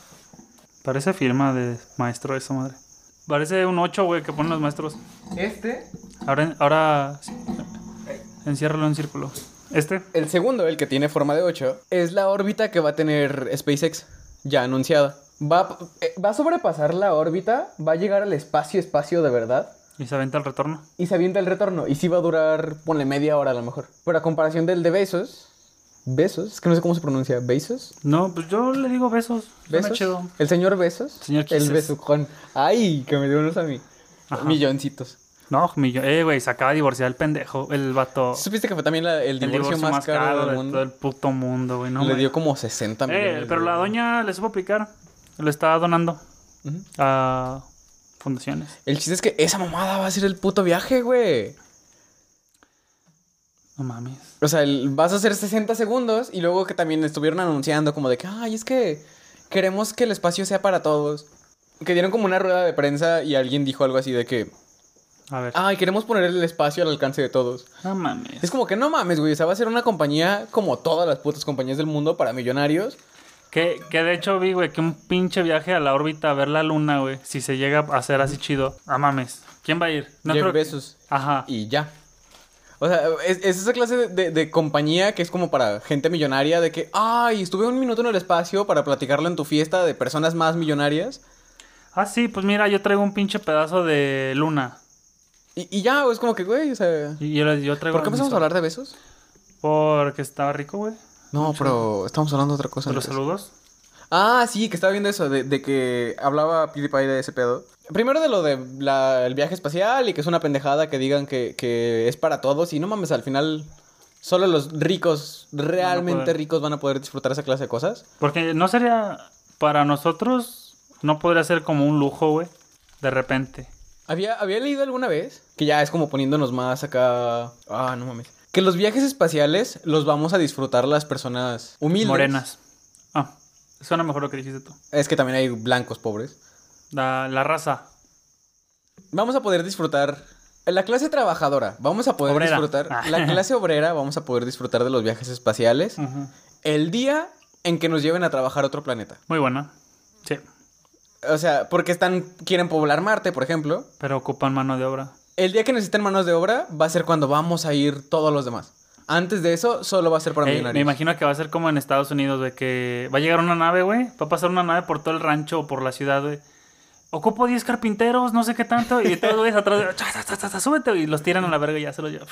Parece firma de maestro esa madre. Parece un 8, güey, que ponen los maestros. Este Ahora, ahora... Enciérralo en círculo. ¿Este? El segundo, el que tiene forma de 8, es la órbita que va a tener SpaceX, ya anunciada. Va, eh, va a sobrepasar la órbita, va a llegar al espacio, espacio de verdad, Y se aventa el retorno. y se avienta el retorno. Y sí va a durar, ponle media hora a lo mejor. Pero a comparación del de Besos, Besos, es que no sé cómo se pronuncia, Besos. No, pues yo le digo besos. ¿Besos? chido. El señor Besos. Señor El Kisses. besucón. Ay, que me dio unos a mí. Ajá. Milloncitos. No, millo- Eh, güey, se acaba de divorciar el pendejo. El vato. ¿Supiste que fue también la- el, el divorcio más, caro, del de mundo? todo el puto mundo, güey. No, Le dio como 60 millones. Eh, pero de- la doña le supo aplicar. Lo está donando a fundaciones. El chiste es que esa mamada va a ser el puto viaje, güey. No mames. O sea, el- vas a hacer 60 segundos y luego que también estuvieron anunciando como de que, ay, es que queremos que el espacio sea para todos. Que dieron como una rueda de prensa y alguien dijo algo así de que, A ver. ay, queremos poner el espacio al alcance de todos. No mames. Es como que no mames, güey, o sea, va a ser una compañía como todas las putas compañías del mundo para millonarios. Que, que de hecho vi, güey, que un pinche viaje a la órbita a ver la luna, güey. Si se llega a hacer así chido. Ah, mames. ¿Quién va a ir? Creo que- Bezos. Ajá. Y ya. O sea, es, es esa clase de, de- de compañía que es como para gente millonaria de que, ay, estuve un minuto en el espacio para platicarlo en tu fiesta de personas más millonarias. Ah, sí, pues mira, yo traigo un pinche pedazo de luna. Y, y ya, es como que, güey, o sea... Y yo, yo traigo. ¿Por qué empezamos a hablar de besos? Porque estaba rico, güey. No, pero estamos hablando de otra cosa. De los antes. saludos. Ah, sí, que estaba viendo eso, de, de que hablaba PewDiePie de ese pedo. Primero de lo de la- el viaje espacial y que es una pendejada que digan que, que es para todos y no mames, al final solo los ricos, realmente ricos van a poder disfrutar esa clase de cosas. Porque no sería. Para nosotros, no podría ser como un lujo, güey. De repente. Había, había leído alguna vez, que ya es como poniéndonos más acá... Ah, no mames. Que los viajes espaciales los vamos a disfrutar las personas humildes. Morenas. Ah, suena mejor lo que dijiste tú. Es que también hay blancos pobres. La, la raza. Vamos a poder disfrutar. La clase trabajadora, vamos a poder Obrera. disfrutar. Ah. La clase obrera, vamos a poder disfrutar de los viajes espaciales. El día en que nos lleven a trabajar a otro planeta. Muy buena. Sí. O sea, porque están, quieren poblar Marte, por ejemplo. Pero ocupan mano de obra. El día que necesiten manos de obra va a ser cuando vamos a ir todos los demás. Antes de eso, solo va a ser para Eh, millonarios. me imagino que va a ser como en Estados Unidos, de que va a llegar una nave, güey. Va a pasar una nave por todo el rancho o por la ciudad, güey. Ocupo 10 carpinteros, no sé qué tanto. Y todos güeyes atrás, súbete. Y los tiran a la verga y ya se los llevan.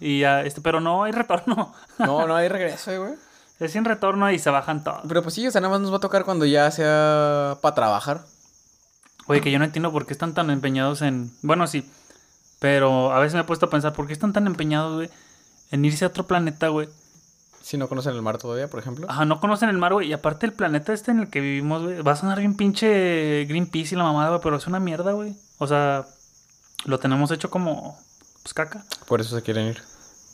Y ya, este, pero no hay retorno. No, no hay regreso, eh, güey. Es sin retorno y se bajan todos. Pero pues sí, o sea, nada más nos va a tocar cuando ya sea para trabajar. Oye, que yo no entiendo por qué están tan empeñados en. Bueno, sí. Pero a veces me he puesto a pensar, ¿por qué están tan empeñados, güey? En irse a otro planeta, güey. Si no conocen el mar todavía, por ejemplo. Ajá, no conocen el mar, güey. Y aparte el planeta este en el que vivimos, güey. Va a sonar bien pinche Greenpeace y la mamada, güey. Pero es una mierda, güey. O sea, lo tenemos hecho como. Pues caca. Por eso se quieren ir.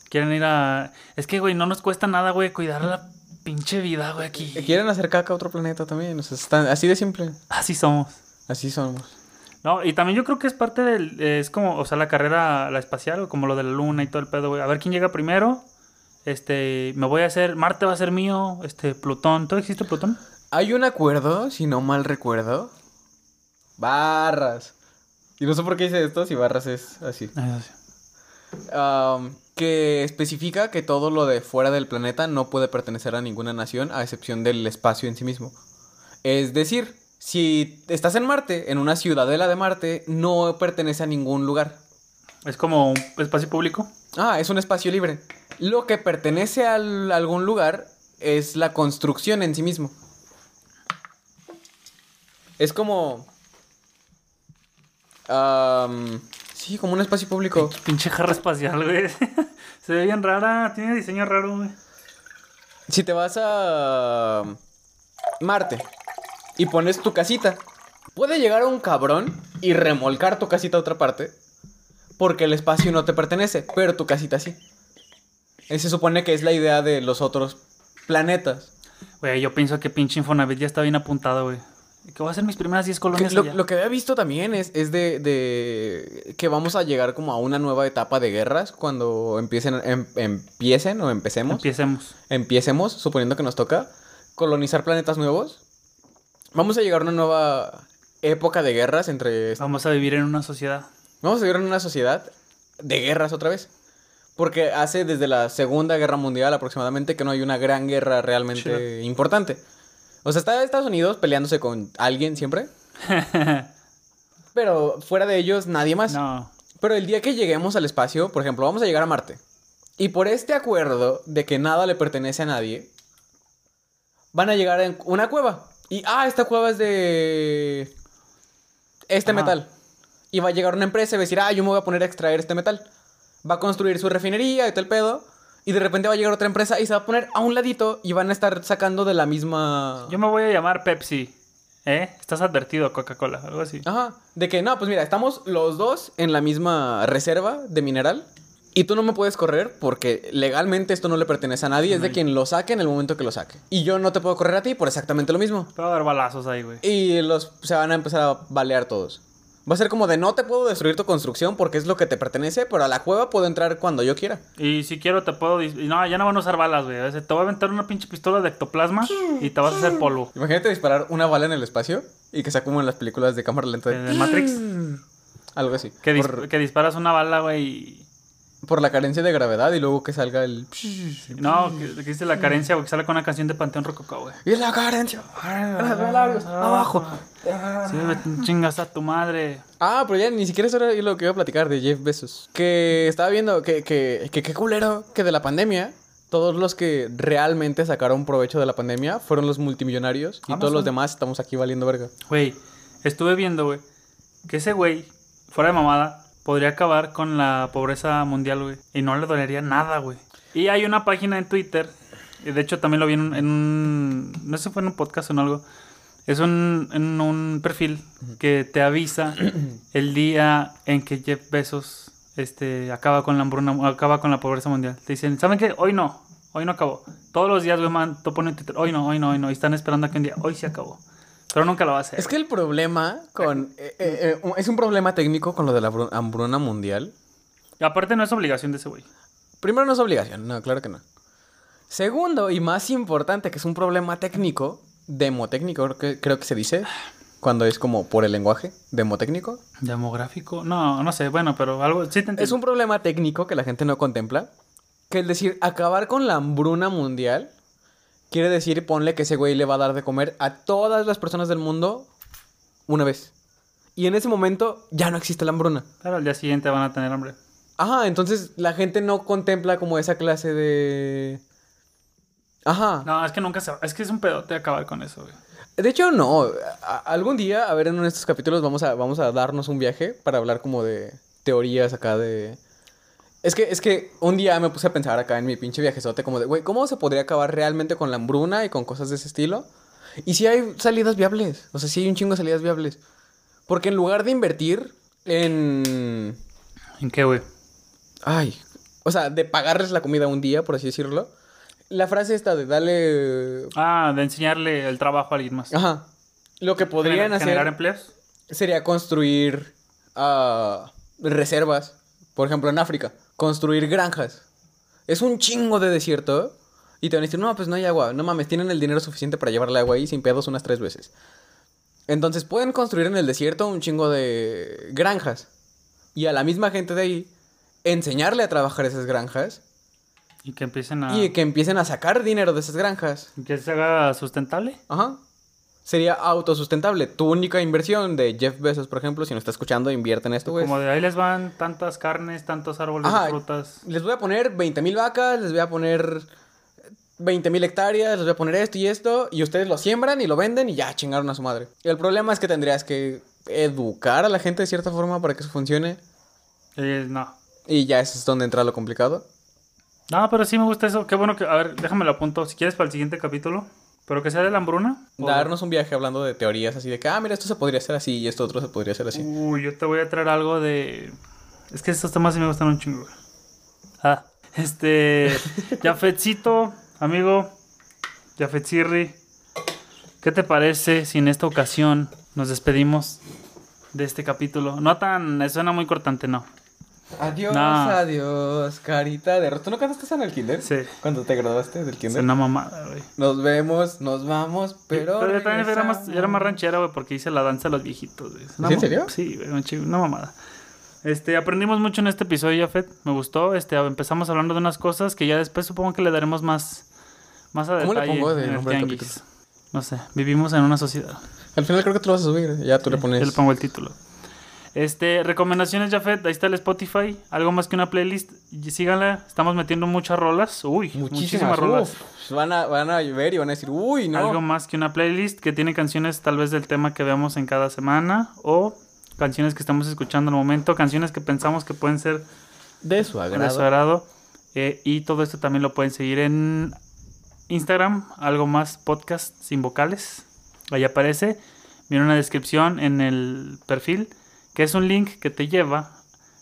Quieren ir a. Es que, güey, no nos cuesta nada, güey, cuidar la pinche vida, güey, aquí. Quieren hacer caca a otro planeta también. O sea, están así de simple. Así somos. Así somos. No, y también yo creo que es parte del. Es como, o sea, la carrera, la espacial, como lo de la luna y todo el pedo, güey. A ver quién llega primero. Este, me voy a hacer. Marte va a ser mío. Este, Plutón. ¿Todo existe Plutón? Hay un acuerdo, si no mal recuerdo. Barras. Y no sé por qué dice esto, si barras es así. Ah, que especifica que todo lo de fuera del planeta no puede pertenecer a ninguna nación, a excepción del espacio en sí mismo. Es decir, si estás en Marte, en una ciudadela de Marte, no pertenece a ningún lugar. Es como un espacio público. Ah, es un espacio libre. Lo que pertenece a algún lugar es la construcción en sí mismo. Es como... sí, como un espacio público. Pinche jarra espacial, güey. Se ve bien rara, tiene diseño raro, güey. Si te vas a Marte y pones tu casita, puede llegar un cabrón y remolcar tu casita a otra parte porque el espacio no te pertenece, pero tu casita sí. Se supone que es la idea de los otros planetas. Güey, yo pienso que pinche Infonavit ya está bien apuntado, güey. Que voy a hacer mis primeras 10 Que colonias lo, allá. lo que había visto también es, es de, de que vamos a llegar como a una nueva etapa de guerras cuando empiecen, em- empiecen o empecemos. Empiecemos. empiecemos, suponiendo que nos toca, colonizar planetas nuevos. Vamos a llegar a una nueva época de guerras entre... Vamos a vivir en una sociedad. Vamos a vivir en una sociedad de guerras otra vez. Porque hace desde la Segunda Guerra Mundial aproximadamente que no hay una gran guerra realmente importante. O sea, está Estados Unidos peleándose con alguien siempre. Pero fuera de ellos, nadie más. no. Pero el día que lleguemos al espacio, por ejemplo, vamos a llegar a Marte. Y por este acuerdo de que nada le pertenece a nadie, van a llegar a una cueva. Y, ah, esta cueva es de este Ajá. metal. Y va a llegar una empresa y va a decir, ah, yo me voy a poner a extraer este metal. Va a construir su refinería y todo el pedo. Y de repente va a llegar otra empresa y se va a poner a un ladito y van a estar sacando de la misma... Yo me voy a llamar Pepsi. ¿Eh? Estás advertido, Coca-Cola, algo así. Ajá. De que, no, pues mira, estamos los dos en la misma reserva de mineral. Y tú no me puedes correr porque legalmente esto no le pertenece a nadie. Es de quien lo saque en el momento que lo saque. Y yo no te puedo correr a ti por exactamente lo mismo. Te va a dar balazos ahí, güey. Y los se van a empezar a balear todos. Va a ser como de no te puedo destruir tu construcción porque es lo que te pertenece, pero a la cueva puedo entrar cuando yo quiera. Y si quiero te puedo... y No, ya no van a usar balas, güey. Te voy a aventar una pinche pistola de ectoplasma y te vas a hacer polvo. Imagínate disparar una bala en el espacio y que sea como en las películas de cámara lenta. De de- Matrix. Algo así. Que, dis- Por, que disparas una bala, güey. Por la carencia de gravedad y luego que salga el... No, que, que dice la carencia, güey, que sale con una canción de Panteón Rococó, güey. Y la carencia. Labios, abajo. Sí, me chingas a tu madre. Ah, pero ya ni siquiera eso era lo que iba a platicar de Jeff Bezos. Que estaba viendo que, que, que qué culero que de la pandemia, todos los que realmente sacaron provecho de la pandemia fueron los multimillonarios y todos los demás estamos aquí valiendo verga. Güey, estuve viendo, güey, que ese güey, fuera de mamada, podría acabar con la pobreza mundial, güey. Y no le dolería nada, güey. Y hay una página en Twitter, y de hecho también lo vi en un, en un- no sé si fue en un podcast o en algo. Es un, en un perfil que te avisa el día en que Jeff Bezos este, acaba con la hambruna, acaba con la pobreza mundial. Te dicen, ¿saben qué? Hoy no, hoy no acabó. Todos los días, güey, man, tú pones en Twitter, hoy no, hoy no, hoy no. Y están esperando a que un día, hoy se acabó. Pero nunca lo va a hacer. Es que el problema con... eh, eh, eh, es un problema técnico con lo de la bru- hambruna mundial. Y aparte no es obligación de ese güey. Primero no es obligación, no, claro que no. Segundo, y más importante, que es un problema técnico, demotécnico, creo que, creo que se dice, cuando es como por el lenguaje, demotécnico. ¿Demográfico? No, no sé, bueno, pero algo... Sí te entiendo. Es un problema técnico que la gente no contempla. Que es decir, acabar con la hambruna mundial quiere decir, ponle que ese güey le va a dar de comer a todas las personas del mundo una vez. Y en ese momento ya no existe la hambruna. Pero al día siguiente van a tener hambre. Ajá, entonces la gente no contempla como esa clase de... Ajá. No, es que nunca se... Es que es un pedote acabar con eso, güey. De hecho, no. A- algún día, a ver, en uno de estos capítulos vamos a, vamos a darnos un viaje para hablar como de teorías acá de... Es que, es que un día me puse a pensar acá en mi pinche viajezote como de, güey, ¿cómo se podría acabar realmente con la hambruna y con cosas de ese estilo? Y si hay salidas viables, o sea, si hay un chingo de salidas viables. Porque en lugar de invertir en... ¿En qué, güey? Ay, o sea, de pagarles la comida un día, por así decirlo. La frase esta de darle... Ah, de enseñarle el trabajo a alguien más. Ajá. Lo que podrían Gener- hacer... ¿Generar empleos? sería construir ah, reservas. Por ejemplo, en África, construir granjas. Es un chingo de desierto. Y te van a decir, no, pues no hay agua. No mames, tienen el dinero suficiente para llevarle agua ahí sin pedos unas tres veces. Entonces pueden construir en el desierto un chingo de granjas. Y a la misma gente de ahí enseñarle a trabajar esas granjas. Y que empiecen a... Y que empiecen a sacar dinero de esas granjas. Que se haga sustentable. Ajá. Sería autosustentable. Tu única inversión de Jeff Bezos, por ejemplo, si no está escuchando, invierte en esto, güey. Como de ahí les van tantas carnes, tantos árboles Ajá. de frutas. Les voy a poner 20 mil vacas, les voy a poner 20 mil hectáreas, les voy a poner esto y esto, y ustedes lo siembran y lo venden y ya chingaron a su madre. El problema es que tendrías que educar a la gente de cierta forma para que eso funcione, Eh, no. y ya eso es donde entra lo complicado. No, pero sí me gusta eso. Qué bueno que. A ver, déjame lo apunto. Si quieres para el siguiente capítulo. Pero que sea de la hambruna. o- Darnos un viaje hablando de teorías así de que, ah, mira, esto se podría hacer así y esto otro se podría hacer así. Uy, yo te voy a traer algo de. Es que estos temas sí me gustan un chingo. Ah, este. Jafetcito, amigo. Jafetzirri. ¿Qué te parece si en esta ocasión nos despedimos de este capítulo? No tan. Suena muy cortante, no. Adiós, No. adiós, carita de rosa. ¿Tú no cantaste en el kinder? Sí. Cuando te graduaste del Es kinder. una mamada, güey. Nos vemos, nos vamos, pero. Pero yo también era más, era más ranchera, güey, porque hice la danza de los viejitos, güey. ¿Sí, en serio? Sí, güey, una mamada. Este, aprendimos mucho en este episodio, Jafet. Me gustó. Este, empezamos hablando de unas cosas que ya después supongo que le daremos más, más a ¿Cómo le detalle pongo de nombre al. No sé, vivimos en una sociedad. Al final creo que te lo vas a subir. Ya tú le pones. Yo le pongo el título. Este, recomendaciones, Jafet. Ahí está el Spotify. Algo más que una playlist. Síganla. Estamos metiendo muchas rolas. Uy, muchísimas, Muchísimas rolas. Van, a, van a ver y van a decir, uy, no. Algo más que una playlist que tiene canciones tal vez del tema que veamos en cada semana o canciones que estamos escuchando al momento, canciones que pensamos que pueden ser de su de agrado. su agrado. Eh, y todo esto también lo pueden seguir en Instagram, algo más podcast sin vocales. Ahí aparece. Viene una descripción en el perfil, que es un link que te lleva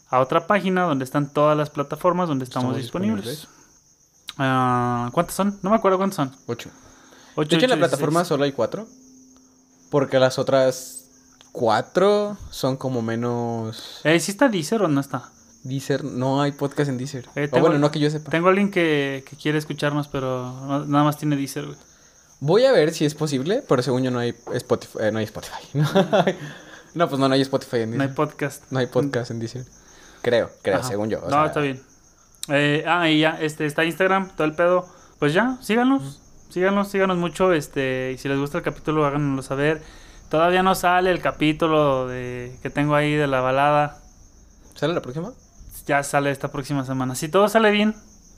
a otra página donde están todas las plataformas donde estamos, Estamos disponibles. disponibles. Ah, ¿Cuántas son? No me acuerdo cuántas son. Ocho. Ocho, De hecho, en la plataforma solo hay cuatro. Porque las otras cuatro son como menos. Eh, ¿Sí está Deezer o no está? Deezer. No hay podcast en Deezer. Eh, o tengo- bueno, no que yo sepa. Tengo alguien que, que quiere escucharnos, pero nada más tiene Deezer, güey. Voy a ver si es posible, pero según yo no hay Spotify. eh, no hay Spotify. no, pues no, no hay Spotify en No hay podcast. No hay podcast en Deezer. Creo, creo, Ajá. según yo. o no, sea, está bien. Eh, ah, y ya, este, está Instagram, todo el pedo. Pues ya, síganos. Síganos, síganos mucho. Este, y si les gusta el capítulo, háganoslo saber. Todavía no sale el capítulo de, que tengo ahí de la balada. ¿Sale la próxima? Ya sale esta próxima semana. Si todo sale bien,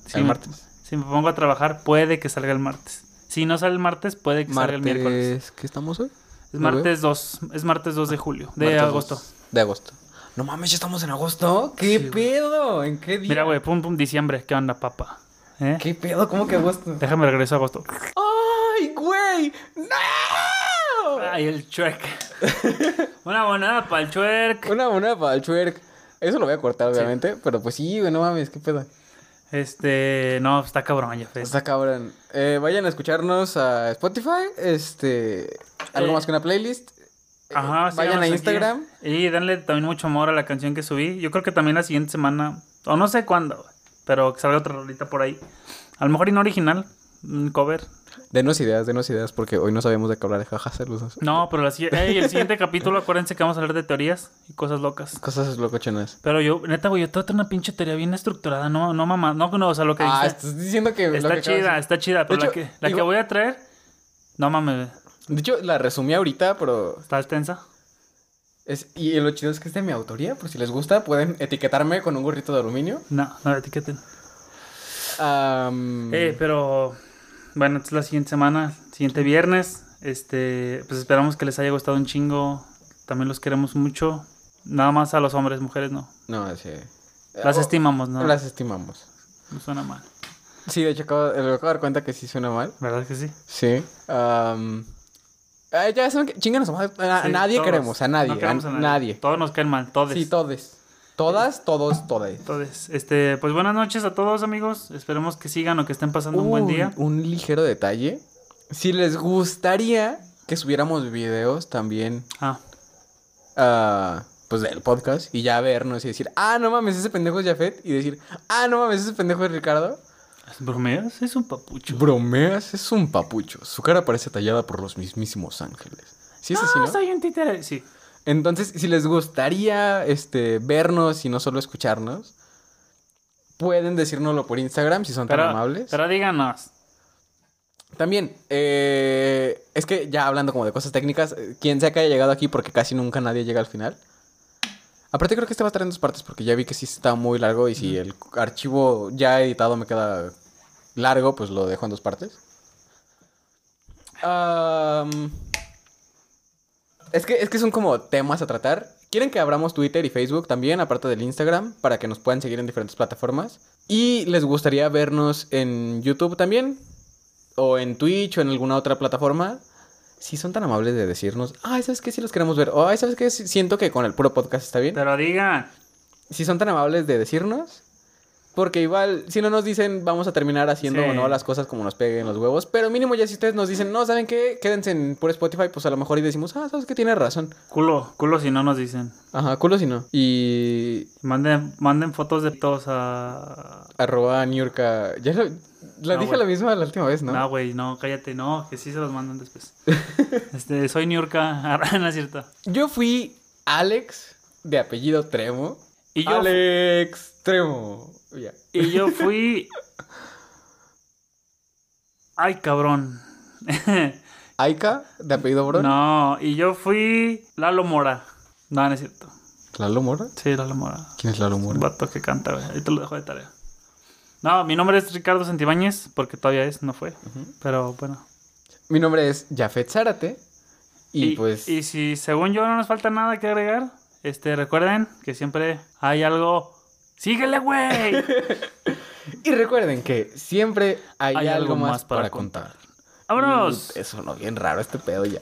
si El me- martes. si me pongo a trabajar, puede que salga el martes. Si no sale el martes, puede que salga el miércoles. Martes. ¿Qué estamos hoy? Es martes 2, es martes 2 de julio, de Martes agosto. De agosto. No mames, ya estamos en agosto. ¿Qué Sí, güey. pedo? ¿En qué día? Mira, güey, pum, pum, diciembre. ¿Qué onda, papá? ¿Eh? ¿Qué pedo? ¿Cómo que agosto? Déjame regreso a agosto. ¡Ay, güey! ¡No! Ay, el chuec. Una moneda para el chuec. Una moneda para el twerk. Eso lo voy a cortar, obviamente. Pero pues sí, güey, no mames, qué pedo. Este, no, está cabrón, ya. Está cabrón. Eh, vayan a escucharnos a Spotify. Este. Algo Eh, más que una playlist. Eh, Ajá, vayan a aquí. Instagram. Y denle también mucho amor a la canción que subí. Yo creo que también la siguiente semana, o no sé cuándo, pero que salga otra rolita por ahí. A lo mejor y no original, un cover. Denos ideas, denos ideas, porque hoy no sabemos de qué hablar de jaja saludos. No, pero la, si- ey, el siguiente capítulo, acuérdense que vamos a hablar de teorías y cosas locas. Cosas locochonas. Pero yo, neta, güey, yo te voy a traer una pinche teoría bien estructurada, no, no mamá, no, no, o sea, lo que Ah, dice. estás diciendo que. Está que chida, está chida, pero hecho, la, que, la que voy a traer, no mames, De hecho, la resumí ahorita, pero. está extensa. Es, y lo chido es que es de mi autoría. Por si les gusta, pueden etiquetarme con un gorrito de aluminio. No, no etiqueten. Am, Eh, pero bueno, esta es la siguiente semana, siguiente viernes. Este, pues esperamos que les haya gustado un chingo. También los queremos mucho. Nada más a los hombres, mujeres no. No, sí. Las Oh, estimamos, ¿no? Las estimamos. No suena mal. Sí, de hecho, acabo, me acabo de dar cuenta que sí suena mal. ¿Verdad que sí? Sí. Ya saben que chingan a. A, Sí, nadie todos. queremos, a nadie. No queremos a, a nadie. Todos nos caen mal, todos. Sí, todes. Todas, todos, todes. Entonces, este, pues buenas noches a todos amigos. Esperemos que sigan o que estén pasando un buen día. Un ligero detalle. Si les gustaría que subiéramos videos también, Ah, ah, pues del podcast, y ya vernos y decir, ah, no mames, ese pendejo es Jafet, y decir, ah, no mames, ese pendejo es Ricardo. ¿bromeas? Es un papucho. Bromeas, es un papucho. Su cara parece tallada por los mismísimos ángeles. ¿Sí es así, no? soy un títere. Sí. Entonces, si les gustaría este, vernos y no solo escucharnos, pueden decírnoslo por Instagram si son Pero, tan amables. pero díganos. También, eh, es que ya hablando como de cosas técnicas, eh, quien sea que haya llegado aquí, porque casi nunca nadie llega al final. Aparte creo que este va a estar en dos partes, porque ya vi que sí está muy largo y si el archivo ya editado me queda largo, pues lo dejo en dos partes. Am, es, que, es que son como temas a tratar. ¿Quieren que abramos Twitter y Facebook también, aparte del Instagram, para que nos puedan seguir en diferentes plataformas? ¿Y les gustaría vernos en YouTube también? ¿O en Twitch o en alguna otra plataforma? Si son tan amables de decirnos, ay, ¿sabes qué? Si los queremos ver. O, ay, ¿sabes qué? Si- Siento que con el puro podcast está bien. Pero digan. Si son tan amables de decirnos. Porque igual, si no nos dicen, vamos a terminar haciendo Sí. o no las cosas como nos peguen los huevos. Pero mínimo ya si ustedes nos dicen, no, ¿saben qué? Quédense en puro Spotify, pues a lo mejor y decimos, ah, ¿sabes qué? Tienes razón. Culo, culo si no nos dicen. Ajá, culo si no. Y Manden, manden fotos de todos a... arroba Niurka. Ya lo- la No, dije la misma la última vez, ¿no? No, güey, no, cállate, no, que sí se los mandan después. este, soy Niurka, no es cierto. Yo fui Alex, de apellido Tremo. Y yo, Alex Tremo. Y yo fui... Ay, cabrón. Aika, de apellido Bron. no, y yo fui Lalo Mora. No, no es cierto. ¿Lalo Mora? Sí, Lalo Mora. ¿Quién es Lalo Un Mora? vato que canta, güey. Ahí te lo dejo de tarea. No, mi nombre es Ricardo Santibáñez, porque todavía es, no fue. Pero bueno. Mi nombre es Jafet Zárate. Y, pues. Y si según yo no nos falta nada que agregar, este, recuerden que siempre hay algo. ¡Síguele, güey! Y recuerden que siempre hay, Hay algo, más para contar. ¡Vámonos! Eso no, bien raro este pedo ya.